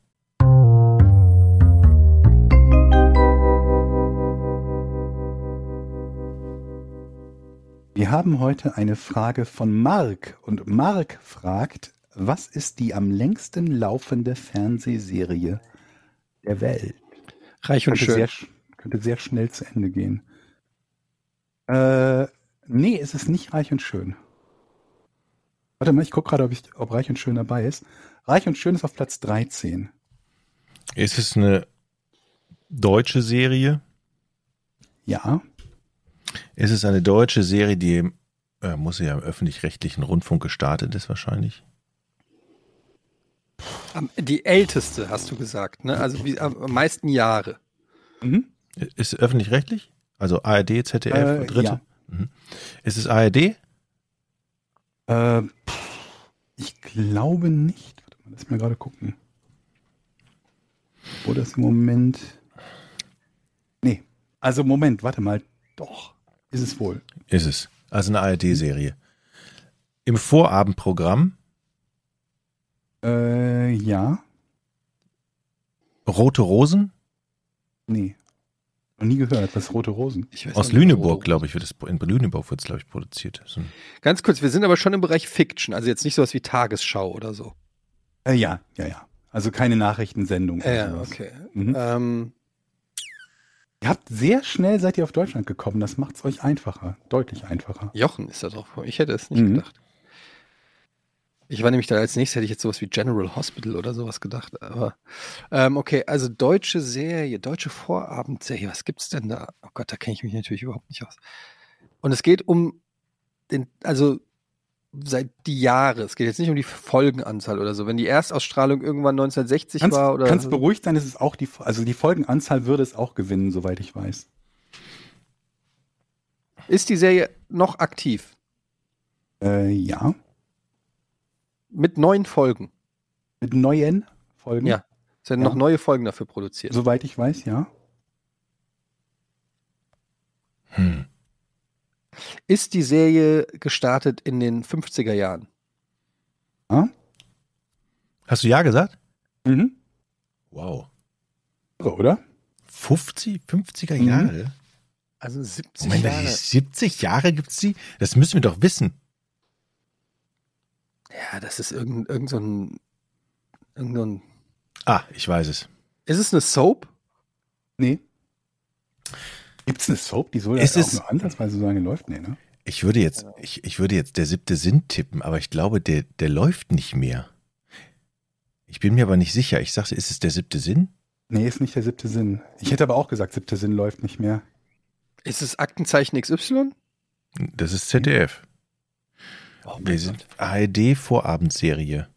Wir haben heute eine Frage von Mark und Mark fragt, was ist die am längsten laufende Fernsehserie der Welt? Reich und Könnte schön. sehr, könnte sehr schnell zu Ende gehen. Äh, nee, es ist nicht Reich und Schön. Warte mal, ich gucke gerade, ob, ich- ob Reich und Schön dabei ist. Reich und Schön ist auf Platz 13. Ist es eine deutsche Serie? Ja, Ist es eine deutsche Serie, die im, äh, muss ja im öffentlich-rechtlichen Rundfunk gestartet ist wahrscheinlich? Die älteste, hast du gesagt, ne? Also wie, am meisten Jahre. mhm. Ist es öffentlich-rechtlich? Also ARD, ZDF, Äh, dritte? ja. Mhm. Ist es ARD? Äh, ich glaube nicht. Warte mal, lass mal gerade gucken. Wo das im Moment. Nee. Also Moment, warte mal. Doch, ist es wohl. Ist es. Also eine ARD-Serie. Im Vorabendprogramm Äh, ja. Rote Rosen Nee. Noch nie gehört. Was Rote Rosen? Ich weiß aus Lüneburg, glaube ich, wird es in Lüneburg wird es, glaube ich, produziert. So Ganz kurz, wir sind aber schon im Bereich Fiction, also jetzt nicht sowas wie Tagesschau oder so. Äh, ja, ja, ja. Also keine Nachrichtensendung. oder Ja, sowas. okay. Mhm. Ähm, Ihr habt sehr schnell seid ihr auf Deutschland gekommen. Das macht es euch einfacher. Deutlich einfacher. Jochen ist da drauf. Ich hätte es nicht Mhm. gedacht. Ich war nämlich da als nächstes hätte ich jetzt sowas wie General Hospital oder sowas gedacht. Aber ähm, okay, also deutsche Serie, deutsche Vorabendserie, was gibt's denn da? Oh Gott, da kenne ich mich natürlich überhaupt nicht aus. Und es geht um den, also seit die Jahre. Es geht jetzt nicht um die Folgenanzahl oder so. Wenn die Erstausstrahlung irgendwann 1960 Kannst, war oder kannst beruhigt sein, es ist auch die, also die Folgenanzahl würde es auch gewinnen, soweit ich weiß. ist die Serie noch aktiv Äh, ja. Mit neuen Folgen? Mit neuen Folgen. Ja. Es werden Ja. noch neue Folgen dafür produziert. Soweit ich weiß, ja. Hm. Ist die Serie gestartet in den 50er Jahren? ja? Hast du ja gesagt? Mhm. Wow. So, oder? 50, 50er Mhm. Jahre? Also 70 Moment, Jahre. die 70 Jahre gibt's die? Das müssen wir doch wissen. Ja, das ist irgend, irgend so ein, irgend so ein. Ah, ich weiß es. Ist es eine Soap? Nee. Gibt's eine Soap, die soll Ist ja auch es- nur ansatzweise so lange läuft? Nee, ne? Ich würde jetzt, ich, ich würde jetzt der siebte Sinn tippen, aber ich glaube, der, der läuft nicht mehr. Ich bin mir aber nicht sicher. Ich sagte, ist es der siebte Sinn? Nee, ist nicht der siebte Sinn. Ich hätte aber auch gesagt, siebte Sinn läuft nicht mehr. Ist es Aktenzeichen XY? Das ist ZDF. Oh Wir sind ARD Vorabendserie.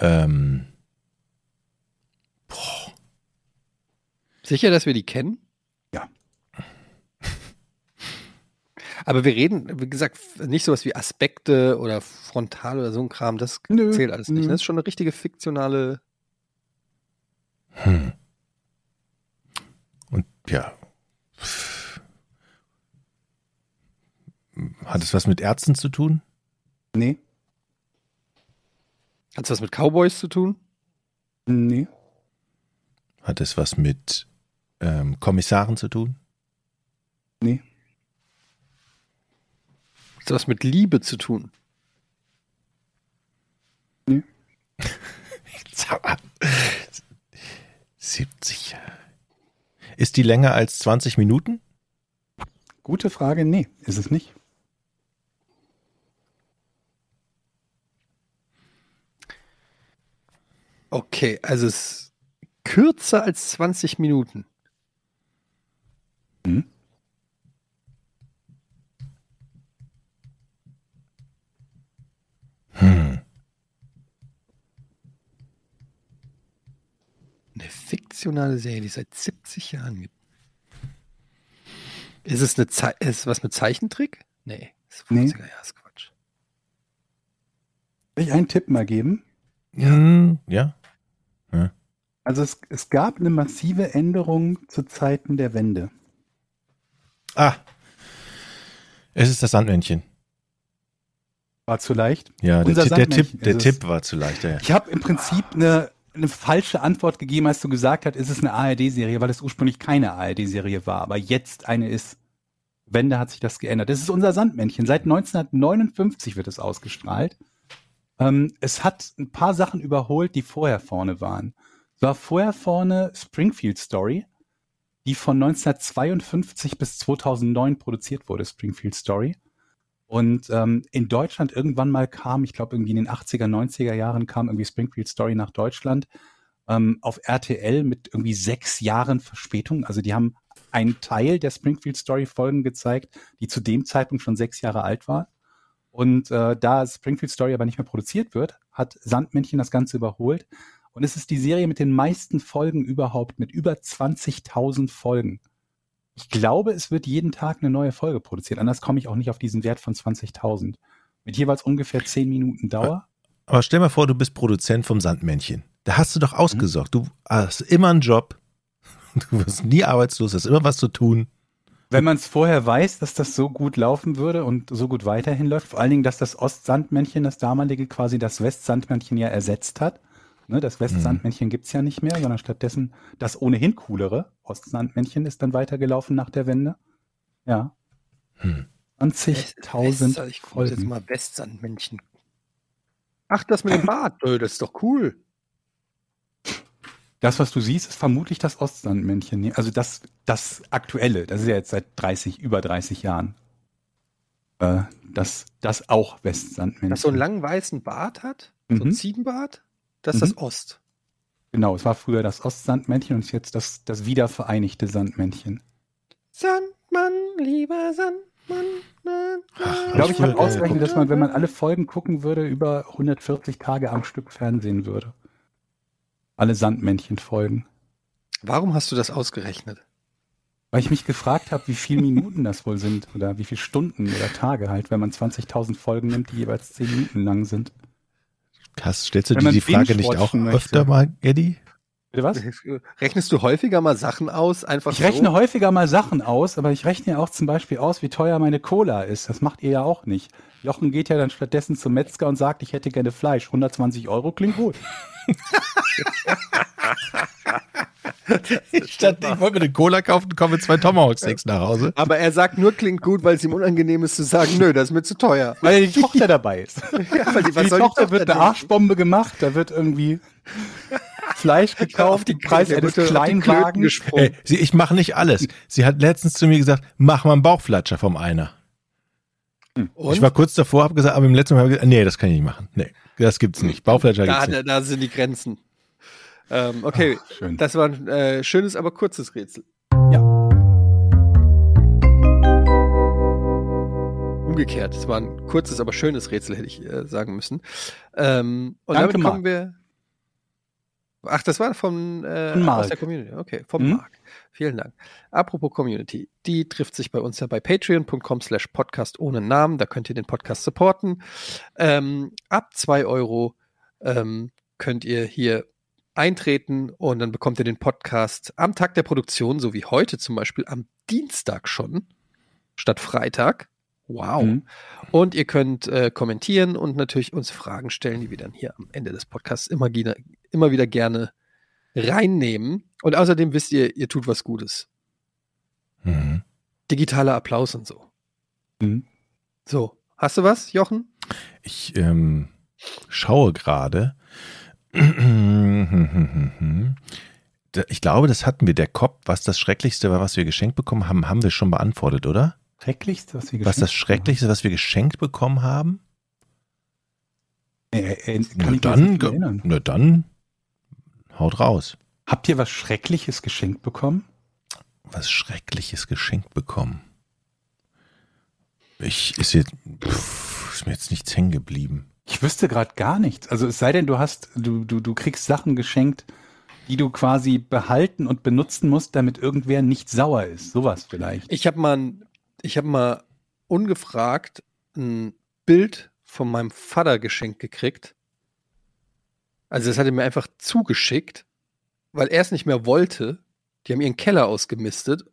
Ähm, boah, Sicher, dass wir die kennen? Ja. [laughs] Aber wir reden, wie gesagt, nicht sowas wie Aspekte oder Frontal oder so ein Kram. Das Nö, zählt alles nicht. nö. Das ist schon eine richtige fiktionale. hm. Und ja. Hat es was mit Ärzten zu tun? Nee. Hat es was mit Cowboys zu tun? Nee. Hat es was mit ähm, Kommissaren zu tun? Nee. Hat es was mit Liebe zu tun? [laughs] Mal. 70 Jahre. Ist die länger als 20 Minuten? Gute Frage. Nee, ist es nicht. Okay, also es ist kürzer als 20 Minuten. Hm? Hm. Eine fiktionale Serie, die es seit 70 Jahren gibt. Ist es eine Ze ist was mit Zeichentrick? Nee, das ist Nee. 50er Jahre, ist Quatsch. Soll ich einen Tipp mal geben? Hm, ja. Also es, es gab eine massive Änderung zu Zeiten der Wende. Ah. Es ist das Sandmännchen. War zu leicht. Ja, der, der, Tipp, der. Tipp war zu leicht. Ja, ja. Ich habe im Prinzip eine, eine falsche Antwort gegeben, als du gesagt hast, ist es eine ARD-Serie, weil es ursprünglich keine ARD-Serie war, aber jetzt eine ist. Wende hat sich das geändert. Das ist unser Sandmännchen. Seit 1959 wird es ausgestrahlt. Ähm, es hat ein paar Sachen überholt, die vorher vorne waren. Es war vorher vorne Springfield Story, die von 1952 bis 2009 produziert wurde, Springfield Story. Und ähm, in Deutschland irgendwann mal kam, ich glaube irgendwie in den 80er, 90er Jahren kam irgendwie Springfield Story nach Deutschland ähm, auf RTL mit irgendwie sechs Jahren Verspätung. Also die haben einen Teil der Springfield Story Folgen gezeigt, die zu dem Zeitpunkt schon sechs Jahre alt war. Und äh, da Springfield Story aber nicht mehr produziert wird, hat Sandmännchen das Ganze überholt. Und es ist die Serie mit den meisten Folgen überhaupt, mit über 20.000 Folgen. Ich glaube, es wird jeden Tag eine neue Folge produziert. Anders komme ich auch nicht auf diesen Wert von 20.000. Mit jeweils ungefähr 10 Minuten Dauer. Aber stell mal vor, du bist Produzent vom Sandmännchen. Da hast du doch ausgesorgt. Du hast immer einen Job. [laughs] Du wirst nie arbeitslos, hast immer was zu tun. Wenn man es vorher weiß, dass das so gut laufen würde und so gut weiterhin läuft, vor allen Dingen, dass das Ostsandmännchen, das damalige, quasi das Westsandmännchen ja ersetzt hat. Ne, das Westsandmännchen gibt's ja nicht mehr, sondern stattdessen das ohnehin coolere Ostsandmännchen ist dann weitergelaufen nach der Wende. Ja. Hm. 20.000 Ich gucke jetzt mal Westsandmännchen. Ach, das mit dem Bart. Das ist doch cool. Das, was du siehst, ist vermutlich das Ostsandmännchen. Also das, das aktuelle, das ist ja jetzt seit 30, über 30 Jahren. Äh, das, das auch Westsandmännchen. Das so einen langen weißen Bart hat. So Mhm. ein Ziegenbart. Das ist Mhm. das Ost. Genau, es war früher das Ostsandmännchen und ist jetzt das, das wiedervereinigte Sandmännchen. Sandmann, lieber Sandmann. Na, na, Ich glaube, ich habe ausgerechnet, dass man, wenn man alle Folgen gucken würde, über 140 Tage am Stück Fernsehen würde. Alle Sandmännchen-Folgen. Warum hast du das ausgerechnet? Weil ich mich gefragt habe, wie viele Minuten das wohl sind oder wie viele Stunden oder Tage halt, wenn man 20.000 Folgen nimmt, die jeweils 10 Minuten lang sind. Hast, stellst du dir die Frage nicht auch möchte. öfter mal, Eddie? Bitte was? Rechnest du häufiger mal Sachen aus? Einfach Ich rechne so? häufiger mal Sachen aus, aber ich rechne ja auch zum Beispiel aus, wie teuer meine Cola ist. Das macht ihr ja auch nicht. Jochen geht ja dann stattdessen zum Metzger und sagt, ich hätte gerne Fleisch. 120 Euro klingt gut. [laughs] [laughs] Statt, ich wollte mir eine Cola kaufen, kommen mit zwei Tomahawk Steaks nach Hause. Aber er sagt nur, klingt gut, weil es ihm unangenehm ist zu sagen, nö, das ist mir zu teuer. Weil die Tochter dabei ist. [laughs] Ja, weil die, Für die soll Tochter wird eine? Arschbombe gemacht, da wird irgendwie Fleisch Auf gekauft, die Preis eines die Kleinwagens. gesprungen. Ey, sie, ich mache nicht alles. Sie hat letztens zu mir gesagt, mach mal einen Bauchflatscher vom Einer. Und Ich war kurz davor, habe gesagt, aber im letzten Mal habe ich gesagt, nee, das kann ich nicht machen. Nee, das gibt's nicht. Bauchflatscher da, gibt's da, nicht. da sind die Grenzen. Ähm, okay, Ach, schön. das war ein äh, schönes, aber kurzes Rätsel. Ja. Umgekehrt, es war ein kurzes, aber schönes Rätsel, hätte ich äh, sagen müssen. Ähm, und Danke, damit kommen Marc. wir. Ach, das war von, äh, Von aus der Community. Okay, vom Mhm. Marc. Vielen Dank. Apropos Community, die trifft sich bei uns ja bei patreon.com slash podcast ohne Namen. Da könnt ihr den Podcast supporten. Ähm, ab zwei Euro ähm, könnt ihr hier eintreten und dann bekommt ihr den Podcast am Tag der Produktion, so wie heute zum Beispiel am Dienstag schon, statt Freitag. Wow. Mhm. Und ihr könnt äh, kommentieren und natürlich uns Fragen stellen, die wir dann hier am Ende des Podcasts immer, immer wieder gerne reinnehmen. Und außerdem wisst ihr, ihr tut was Gutes. Mhm. Digitaler Applaus und so. Mhm. So, hast du was, Jochen? Ich ähm, schaue gerade. [clears throat] Ich glaube, das hatten wir. Der Kopf, was das Schrecklichste war, was wir geschenkt bekommen haben, haben wir schon beantwortet, oder? Schrecklichste, was wir Was das geschenkt Schrecklichste, was wir geschenkt bekommen haben? haben. Äh, äh, Na dann, erinnern. na dann, haut raus. Habt ihr was Schreckliches geschenkt bekommen? Was Schreckliches geschenkt bekommen. Ich, ist jetzt, pff, ist mir jetzt nichts hängen geblieben. Ich wüsste gerade gar nichts. Also es sei denn, du hast, du, du, du kriegst Sachen geschenkt, die du quasi behalten und benutzen musst, damit irgendwer nicht sauer ist. Sowas vielleicht. Ich habe mal, ich habe mal ungefragt ein Bild von meinem Vater geschenkt gekriegt. Also das hat er mir einfach zugeschickt, weil er es nicht mehr wollte. Die haben ihren Keller ausgemistet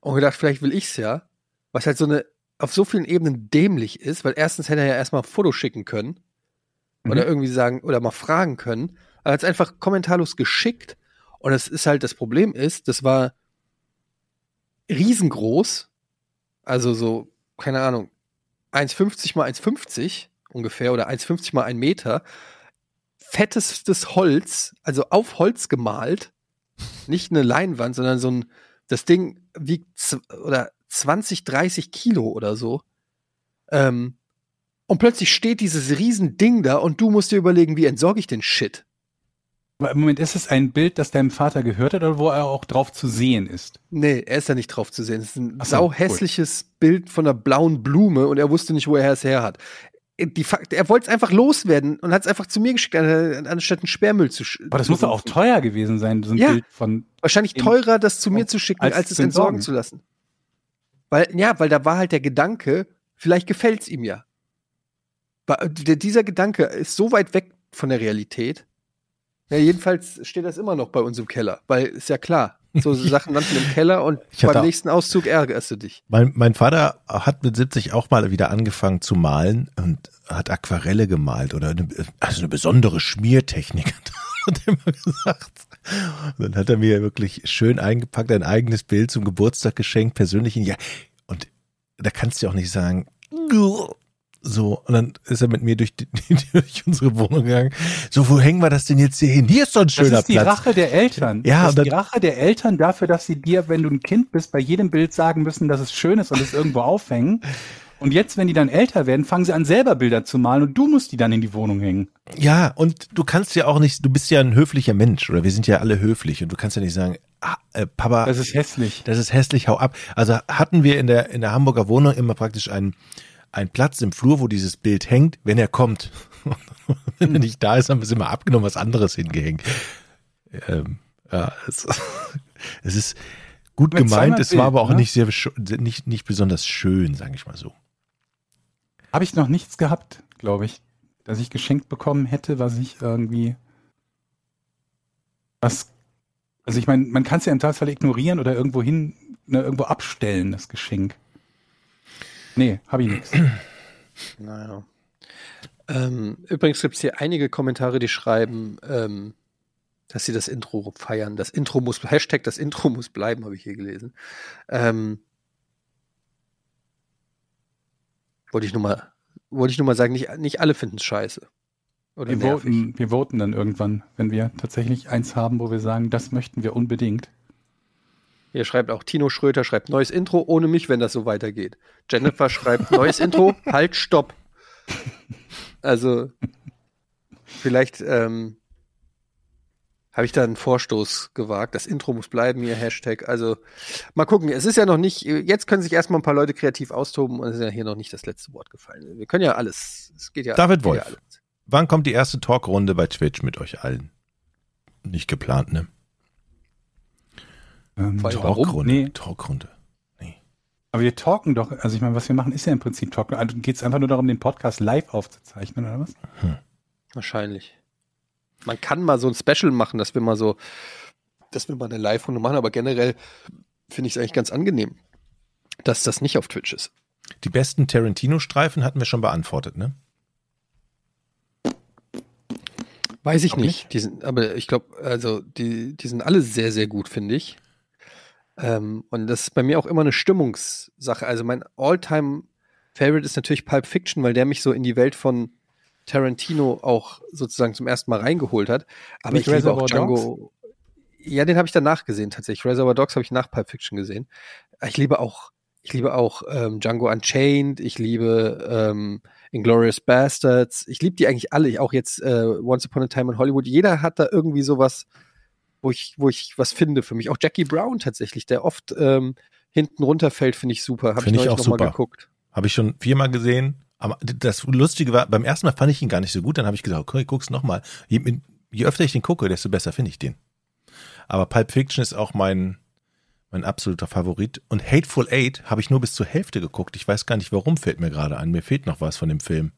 und gedacht, vielleicht will ich's ja. Was halt so eine auf so vielen Ebenen dämlich ist, weil erstens hätte er ja erstmal ein Foto schicken können oder Mhm. irgendwie sagen oder mal fragen können. Aber er hat es einfach kommentarlos geschickt und das ist halt das Problem ist, das war riesengroß, also so, keine Ahnung, 1,50 mal 1,50 ungefähr oder 1,50 mal 1 Meter. Fettestes Holz, also auf Holz gemalt, nicht eine Leinwand, sondern so ein, das Ding wiegt oder 20, 30 Kilo oder so. Ähm, und plötzlich steht dieses riesen Ding da und du musst dir überlegen, wie entsorge ich den Shit? Aber im Moment ist es ein Bild, das deinem Vater gehört hat oder wo er auch drauf zu sehen ist. Nee, er ist da nicht drauf zu sehen. Es ist ein so, sauhässliches Bild von einer blauen Blume und er wusste nicht, wo er es her hat. Die, Fakt- er wollte es einfach loswerden und hat es einfach zu mir geschickt, an- anstatt einen Sperrmüll zu sch- Aber das muss doch auch teuer gewesen sein, so ein Ja. Bild von. Wahrscheinlich in- teurer, das zu mir zu schicken, als als, es entsorgen. zu lassen. Weil, ja, weil da war halt der Gedanke, vielleicht gefällt's ihm ja. Dieser Gedanke ist so weit weg von der Realität. Ja, jedenfalls steht das immer noch bei uns im Keller, weil ist ja klar, So [laughs] Sachen landen im Keller und beim nächsten Auszug ärgerst du dich. Mein, mein Vater hat mit 70 auch mal wieder angefangen zu malen und hat Aquarelle gemalt oder eine, also eine besondere Schmiertechnik, [laughs] hat er immer gesagt. Und [laughs] dann hat er mir wirklich schön eingepackt, ein eigenes Bild zum Geburtstag geschenkt, persönlich. Ja, und da kannst du auch nicht sagen, so, und dann ist er mit mir durch, [laughs] die, durch unsere Wohnung gegangen. So, wo hängen wir das denn jetzt hier hin? Hier ist doch ein Das schöner ist die Platz. Rache der Eltern. Ja, das ist die dann- Rache der Eltern dafür, dass sie dir, wenn du ein Kind bist, bei jedem Bild sagen müssen, dass es schön ist und es irgendwo aufhängen. Und jetzt, wenn die dann älter werden, fangen sie an, selber Bilder zu malen und du musst die dann in die Wohnung hängen. Ja, und du kannst ja auch nicht, du bist ja ein höflicher Mensch oder wir sind ja alle höflich und du kannst ja nicht sagen, ah, äh, Papa, Das ist hässlich. das ist hässlich, hau ab. Also hatten wir in der, in der Hamburger Wohnung immer praktisch einen, einen Platz im Flur, wo dieses Bild hängt, wenn er kommt. [laughs] wenn er nicht da ist, haben wir es immer abgenommen, was anderes hingehängt. Ähm, ja, es, [laughs] es ist gut Mit gemeint, es war Bild, aber auch ne? nicht sehr, nicht, nicht besonders schön, sage ich mal so. Habe ich noch nichts gehabt, glaube ich, dass ich geschenkt bekommen hätte, was ich irgendwie was also ich meine, man kann es ja im Zweifelsfall ignorieren oder irgendwo hin, ne, irgendwo abstellen, das Geschenk. Nee, habe ich nichts. [clears throat] Naja. Ähm, übrigens gibt es hier einige Kommentare, die schreiben, ähm, dass sie das Intro feiern. Das Intro muss, Hashtag das Intro muss bleiben, habe ich hier gelesen. Ähm, wollte ich nur mal, wollte ich nur mal sagen, nicht, nicht alle finden es scheiße. Oder Wir nervig. voten, wir voten dann irgendwann, wenn wir tatsächlich eins haben, wo wir sagen, das möchten wir unbedingt. Hier schreibt auch Tino Schröter, schreibt neues Intro ohne mich, wenn das so weitergeht. Jennifer schreibt [laughs] neues Intro, halt, stopp. Also, vielleicht ähm, habe ich da einen Vorstoß gewagt. Das Intro muss bleiben, hier Hashtag. Also, mal gucken. Es ist ja noch nicht, jetzt können sich erstmal ein paar Leute kreativ austoben und es ist ja hier noch nicht das letzte Wort gefallen. Wir können ja alles. Es geht ja, David ja Wolf. alles. Wann kommt die erste Talkrunde bei Twitch mit euch allen? Nicht geplant, ne? Ähm? Talkrunde. Nee. Talkrunde. aber wir talken doch, also ich meine, was wir machen, ist ja im Prinzip talken. Also geht es einfach nur darum, den Podcast live aufzuzeichnen, oder was? Wahrscheinlich. Man kann mal so ein Special machen, dass wir mal so, dass wir mal eine Live-Runde machen, aber generell finde ich es eigentlich ganz angenehm, dass das nicht auf Twitch ist. Die besten Tarantino-Streifen hatten wir schon beantwortet, ne? Weiß ich Glaub nicht. Die sind, aber ich glaube, also die, die sind alle sehr, sehr gut, finde ich. Ähm, und das ist bei mir auch immer eine Stimmungssache. Also mein All-Time-Favorite ist natürlich Pulp Fiction, weil der mich so in die Welt von Tarantino auch sozusagen zum ersten Mal reingeholt hat. Aber Nicht ich liebe auch Django. Ja, den habe ich danach gesehen tatsächlich. Reservoir Dogs habe ich nach Pulp Fiction gesehen. Ich liebe auch, ich liebe auch ähm, Django Unchained. Ich liebe ähm, Inglourious Bastards. Ich liebe die eigentlich alle. Ich auch jetzt äh, Once Upon a Time in Hollywood. Jeder hat da irgendwie sowas, wo ich, wo ich was finde für mich. Auch Jackie Brown tatsächlich, der oft ähm, hinten runterfällt, finde ich super. Habe ich ich auch noch mal super. geguckt. Habe ich schon viermal gesehen. Aber das Lustige war, beim ersten Mal fand ich ihn gar nicht so gut. Dann habe ich gesagt, okay, guck's nochmal. Je, je öfter ich den gucke, desto besser finde ich den. Aber Pulp Fiction ist auch mein, mein absoluter Favorit. Und Hateful Eight habe ich nur bis zur Hälfte geguckt. Ich weiß gar nicht, warum fällt mir gerade an. Mir fehlt noch was von dem Film.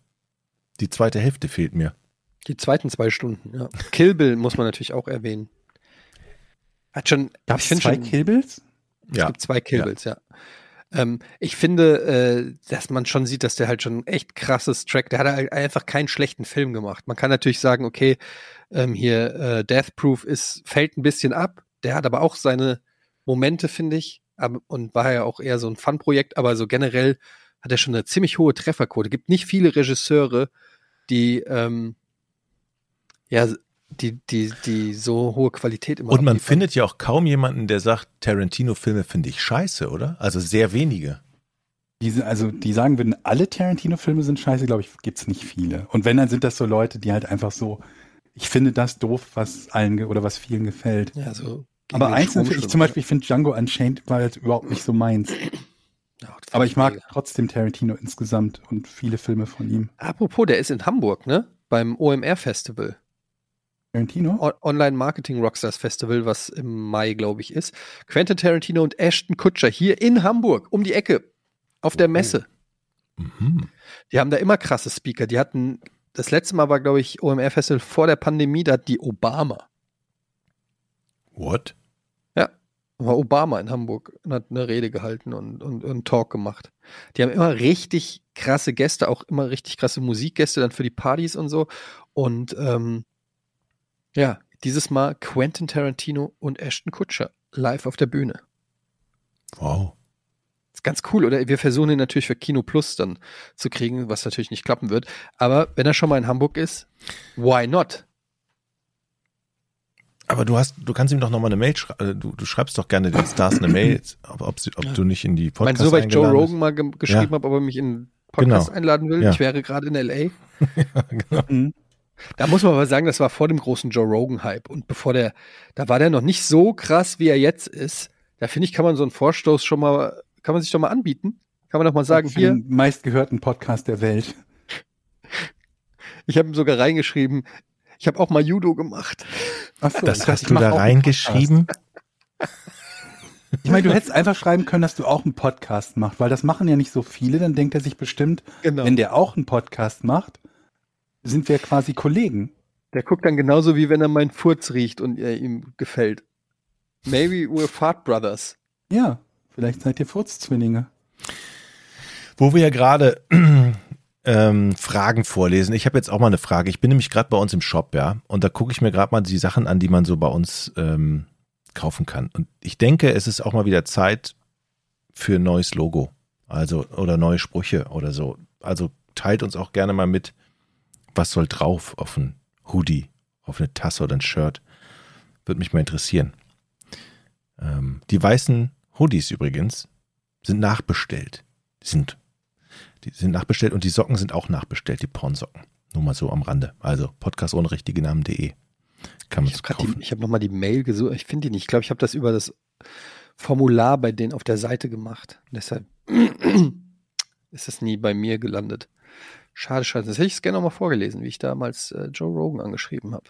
Die zweite Hälfte fehlt mir. Die zweiten zwei Stunden, ja. Kill Bill muss man natürlich auch erwähnen. Hat schon, Gab ich es zwei schon, Killbills? Es Ja. gibt zwei Killbills, ja. Ähm, ich finde, äh, dass man schon sieht, dass der halt schon echt krasses Track, der hat halt einfach keinen schlechten Film gemacht. Man kann natürlich sagen, okay, ähm, hier äh, Death Proof ist, fällt ein bisschen ab. Der hat aber auch seine Momente, finde ich. Aber, und war ja auch eher so ein Fun-Projekt, aber so generell hat er schon eine ziemlich hohe Trefferquote. Gibt nicht viele Regisseure, die ähm, ja, die, die, die so hohe Qualität immer Und man abliefern. findet ja auch kaum jemanden, der sagt, Tarantino-Filme finde ich scheiße, oder? Also sehr wenige. Diese, also die sagen würden, alle Tarantino-Filme sind scheiße, glaube ich, gibt's nicht viele. Und wenn, dann sind das so Leute, die halt einfach so, ich finde das doof, was allen oder was vielen gefällt. Ja, so Aber einzelne, ich zum. Beispiel, ich finde Django Unchained war jetzt überhaupt nicht so meins. Ja, Aber ich mag mega. trotzdem Tarantino insgesamt und viele Filme von ihm. Apropos, der ist in Hamburg, ne? Beim OMR Festival. Tarantino? O Online Marketing Rockstars Festival, was im Mai, glaube ich, ist. Quentin Tarantino und Ashton Kutscher hier in Hamburg, um die Ecke, auf der Oh. Messe. Mhm. Die haben da immer krasse Speaker. Die hatten, das letzte Mal war, glaube ich, OMR Festival vor der Pandemie, da hat die Obama. What? war Obama in Hamburg und hat eine Rede gehalten und, und, und einen Talk gemacht. Die haben immer richtig krasse Gäste, auch immer richtig krasse Musikgäste dann für die Partys und so. Und ähm, ja, dieses Mal Quentin Tarantino und Ashton Kutscher live auf der Bühne. Wow. Ist ganz cool, oder? Wir versuchen ihn natürlich für Kino Plus dann zu kriegen, was natürlich nicht klappen wird. Aber wenn er schon mal in Hamburg ist, why not? Aber du hast, du kannst ihm doch nochmal eine Mail schreiben. Du, du schreibst doch gerne den Stars eine Mail, ob, ob, sie, ob du nicht in die Ich meine, Podcast so, weil ich Joe Rogan mal ge geschrieben Ja. habe, ob er mich in einen Podcast Genau. einladen will. Ja. Ich wäre gerade in L.A. [laughs] genau. Mhm. Da muss man aber sagen, das war vor dem großen Joe Rogan-Hype. Und bevor der, da war der noch nicht so krass, wie er jetzt ist. Da finde ich, kann man so einen Vorstoß schon mal, kann man sich doch mal anbieten. Kann man doch mal sagen, hier, den meistgehörten Podcast der Welt. ich habe ihm sogar reingeschrieben, ich habe auch mal Judo gemacht. Achso, Das ich dachte, hast du da reingeschrieben? Ich meine, du hättest einfach schreiben können, dass du auch einen Podcast machst, weil das machen ja nicht so viele. Dann denkt er sich bestimmt, Genau. wenn der auch einen Podcast macht, sind wir quasi Kollegen. Der guckt dann genauso, wie wenn er meinen Furz riecht und er ihm gefällt. Maybe we're fart brothers. Ja, vielleicht seid ihr Furzzwillinge. Wo wir ja gerade [clears throat] ähm, Fragen vorlesen. Ich habe jetzt auch mal eine Frage. Ich bin nämlich gerade bei uns im Shop, ja, und da gucke ich mir gerade mal die Sachen an, die man so bei uns ähm, kaufen kann. Und ich denke, es ist auch mal wieder Zeit für ein neues Logo. Also, oder neue Sprüche oder so. Also teilt uns auch gerne mal mit, was soll drauf auf ein Hoodie, auf eine Tasse oder ein Shirt. Würde mich mal interessieren. Ähm, die weißen Hoodies übrigens sind nachbestellt. Die sind, die sind nachbestellt und die Socken sind auch nachbestellt, die Pornsocken. Nur mal so am Rande. Also podcast ohne richtige Namen.de kann man Ich habe hab nochmal die Mail gesucht. Ich finde die nicht. Ich glaube, ich habe das über das Formular bei denen auf der Seite gemacht. Deshalb [clears throat] ist es nie bei mir gelandet. Schade, schade. Das hätte ich es gerne nochmal vorgelesen, wie ich damals äh, Joe Rogan angeschrieben habe.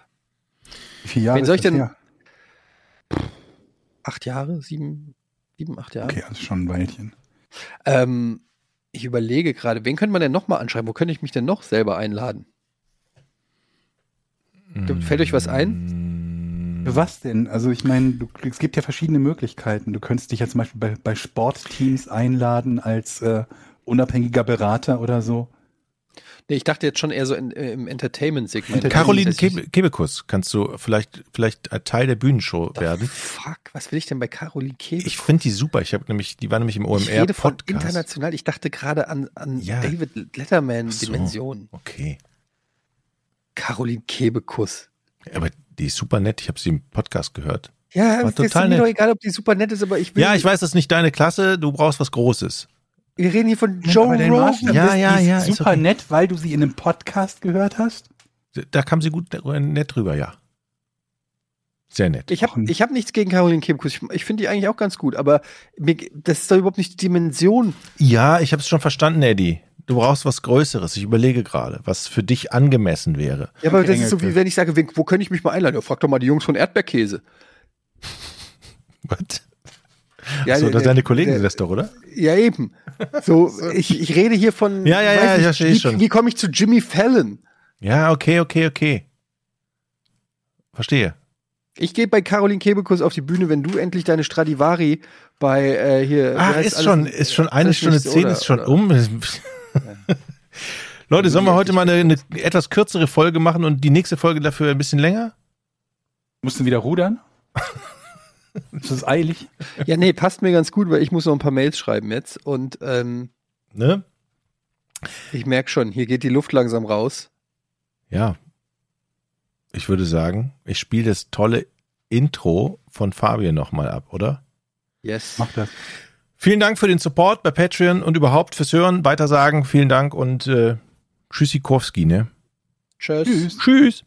Wie viele Jahre Wen soll ich ist das denn- her? Acht Jahre? Sieben, sieben acht Jahre? Okay, das ist schon ein Weilchen. Ähm, ich überlege gerade, wen könnte man denn nochmal anschreiben? Wo könnte ich mich denn noch selber einladen? Fällt euch was ein? Für was denn? Also ich meine, du- es gibt ja verschiedene Möglichkeiten. Du könntest dich ja zum Beispiel bei, bei Sportteams einladen als äh, unabhängiger Berater oder so. Nee, ich dachte jetzt schon eher so in, äh, im Entertainment-Segment. Caroline Kebekus, kannst du vielleicht, vielleicht ein Teil der Bühnenshow werden? Fuck, was will ich denn bei Caroline Kebekus? Ich finde die super. Ich habe nämlich, die war nämlich im Ich rede von OMR-Podcast. international. Ich dachte gerade an, an Ja. David Letterman Ach so. Dimension. Okay. Caroline Kebekus. Aber die ist super nett. Ich habe sie im Podcast gehört. Ja, War es ist total mir nett. doch egal, ob die super nett ist, aber ich will. Ja, ich weiß, das ist nicht deine Klasse. Du brauchst was Großes. Wir reden hier von Joe Rogan. Maßstab Ja, ja, ja, Super okay. nett, weil du sie in einem Podcast gehört hast. Da kam sie gut nett drüber, ja. Sehr nett. Ich habe ich hab nichts gegen Caroline Kebekus. Ich, ich finde die eigentlich auch ganz gut, aber mir, das ist doch überhaupt nicht die Dimension. Ja, ich habe es schon verstanden, Eddie. Du brauchst was Größeres. Ich überlege gerade, was für dich angemessen wäre. Ja, aber das ist so, wie wenn ich sage, wo könnte ich mich mal einladen? Ja, frag doch mal die Jungs von Erdbeerkäse. [laughs] Was? Ja, so, der- deine Kollegen der- sind das doch, oder? Ja, eben. So, ich, ich rede hier von. Ja, ja, ja, nicht, ja, verstehe wie, ich schon. Wie komme ich zu Jimmy Fallon? Ja, okay, okay, okay. Verstehe. Ich gehe bei Caroline Kebekus auf die Bühne, wenn du endlich deine Stradivari bei äh, hier. Ach, ist alles? schon, ist schon eine Stunde zehn, oder- ist schon oder- um. [laughs] Leute, sollen wir heute mal eine, eine etwas kürzere Folge machen und die nächste Folge dafür ein bisschen länger? Musst du wieder rudern? [laughs] ist das eilig? Ja, nee, passt mir ganz gut, weil ich muss noch ein paar Mails schreiben jetzt und ähm, Ne? ich merke schon, hier geht die Luft langsam raus. Ja. Ich würde sagen, ich spiele das tolle Intro von Fabian nochmal ab, oder? Yes. Mach das. Vielen Dank für den Support bei Patreon und überhaupt fürs Hören. Weitersagen, vielen Dank und äh, Tschüssikowski, ne? Tschüss. Tschüss. Tschüss.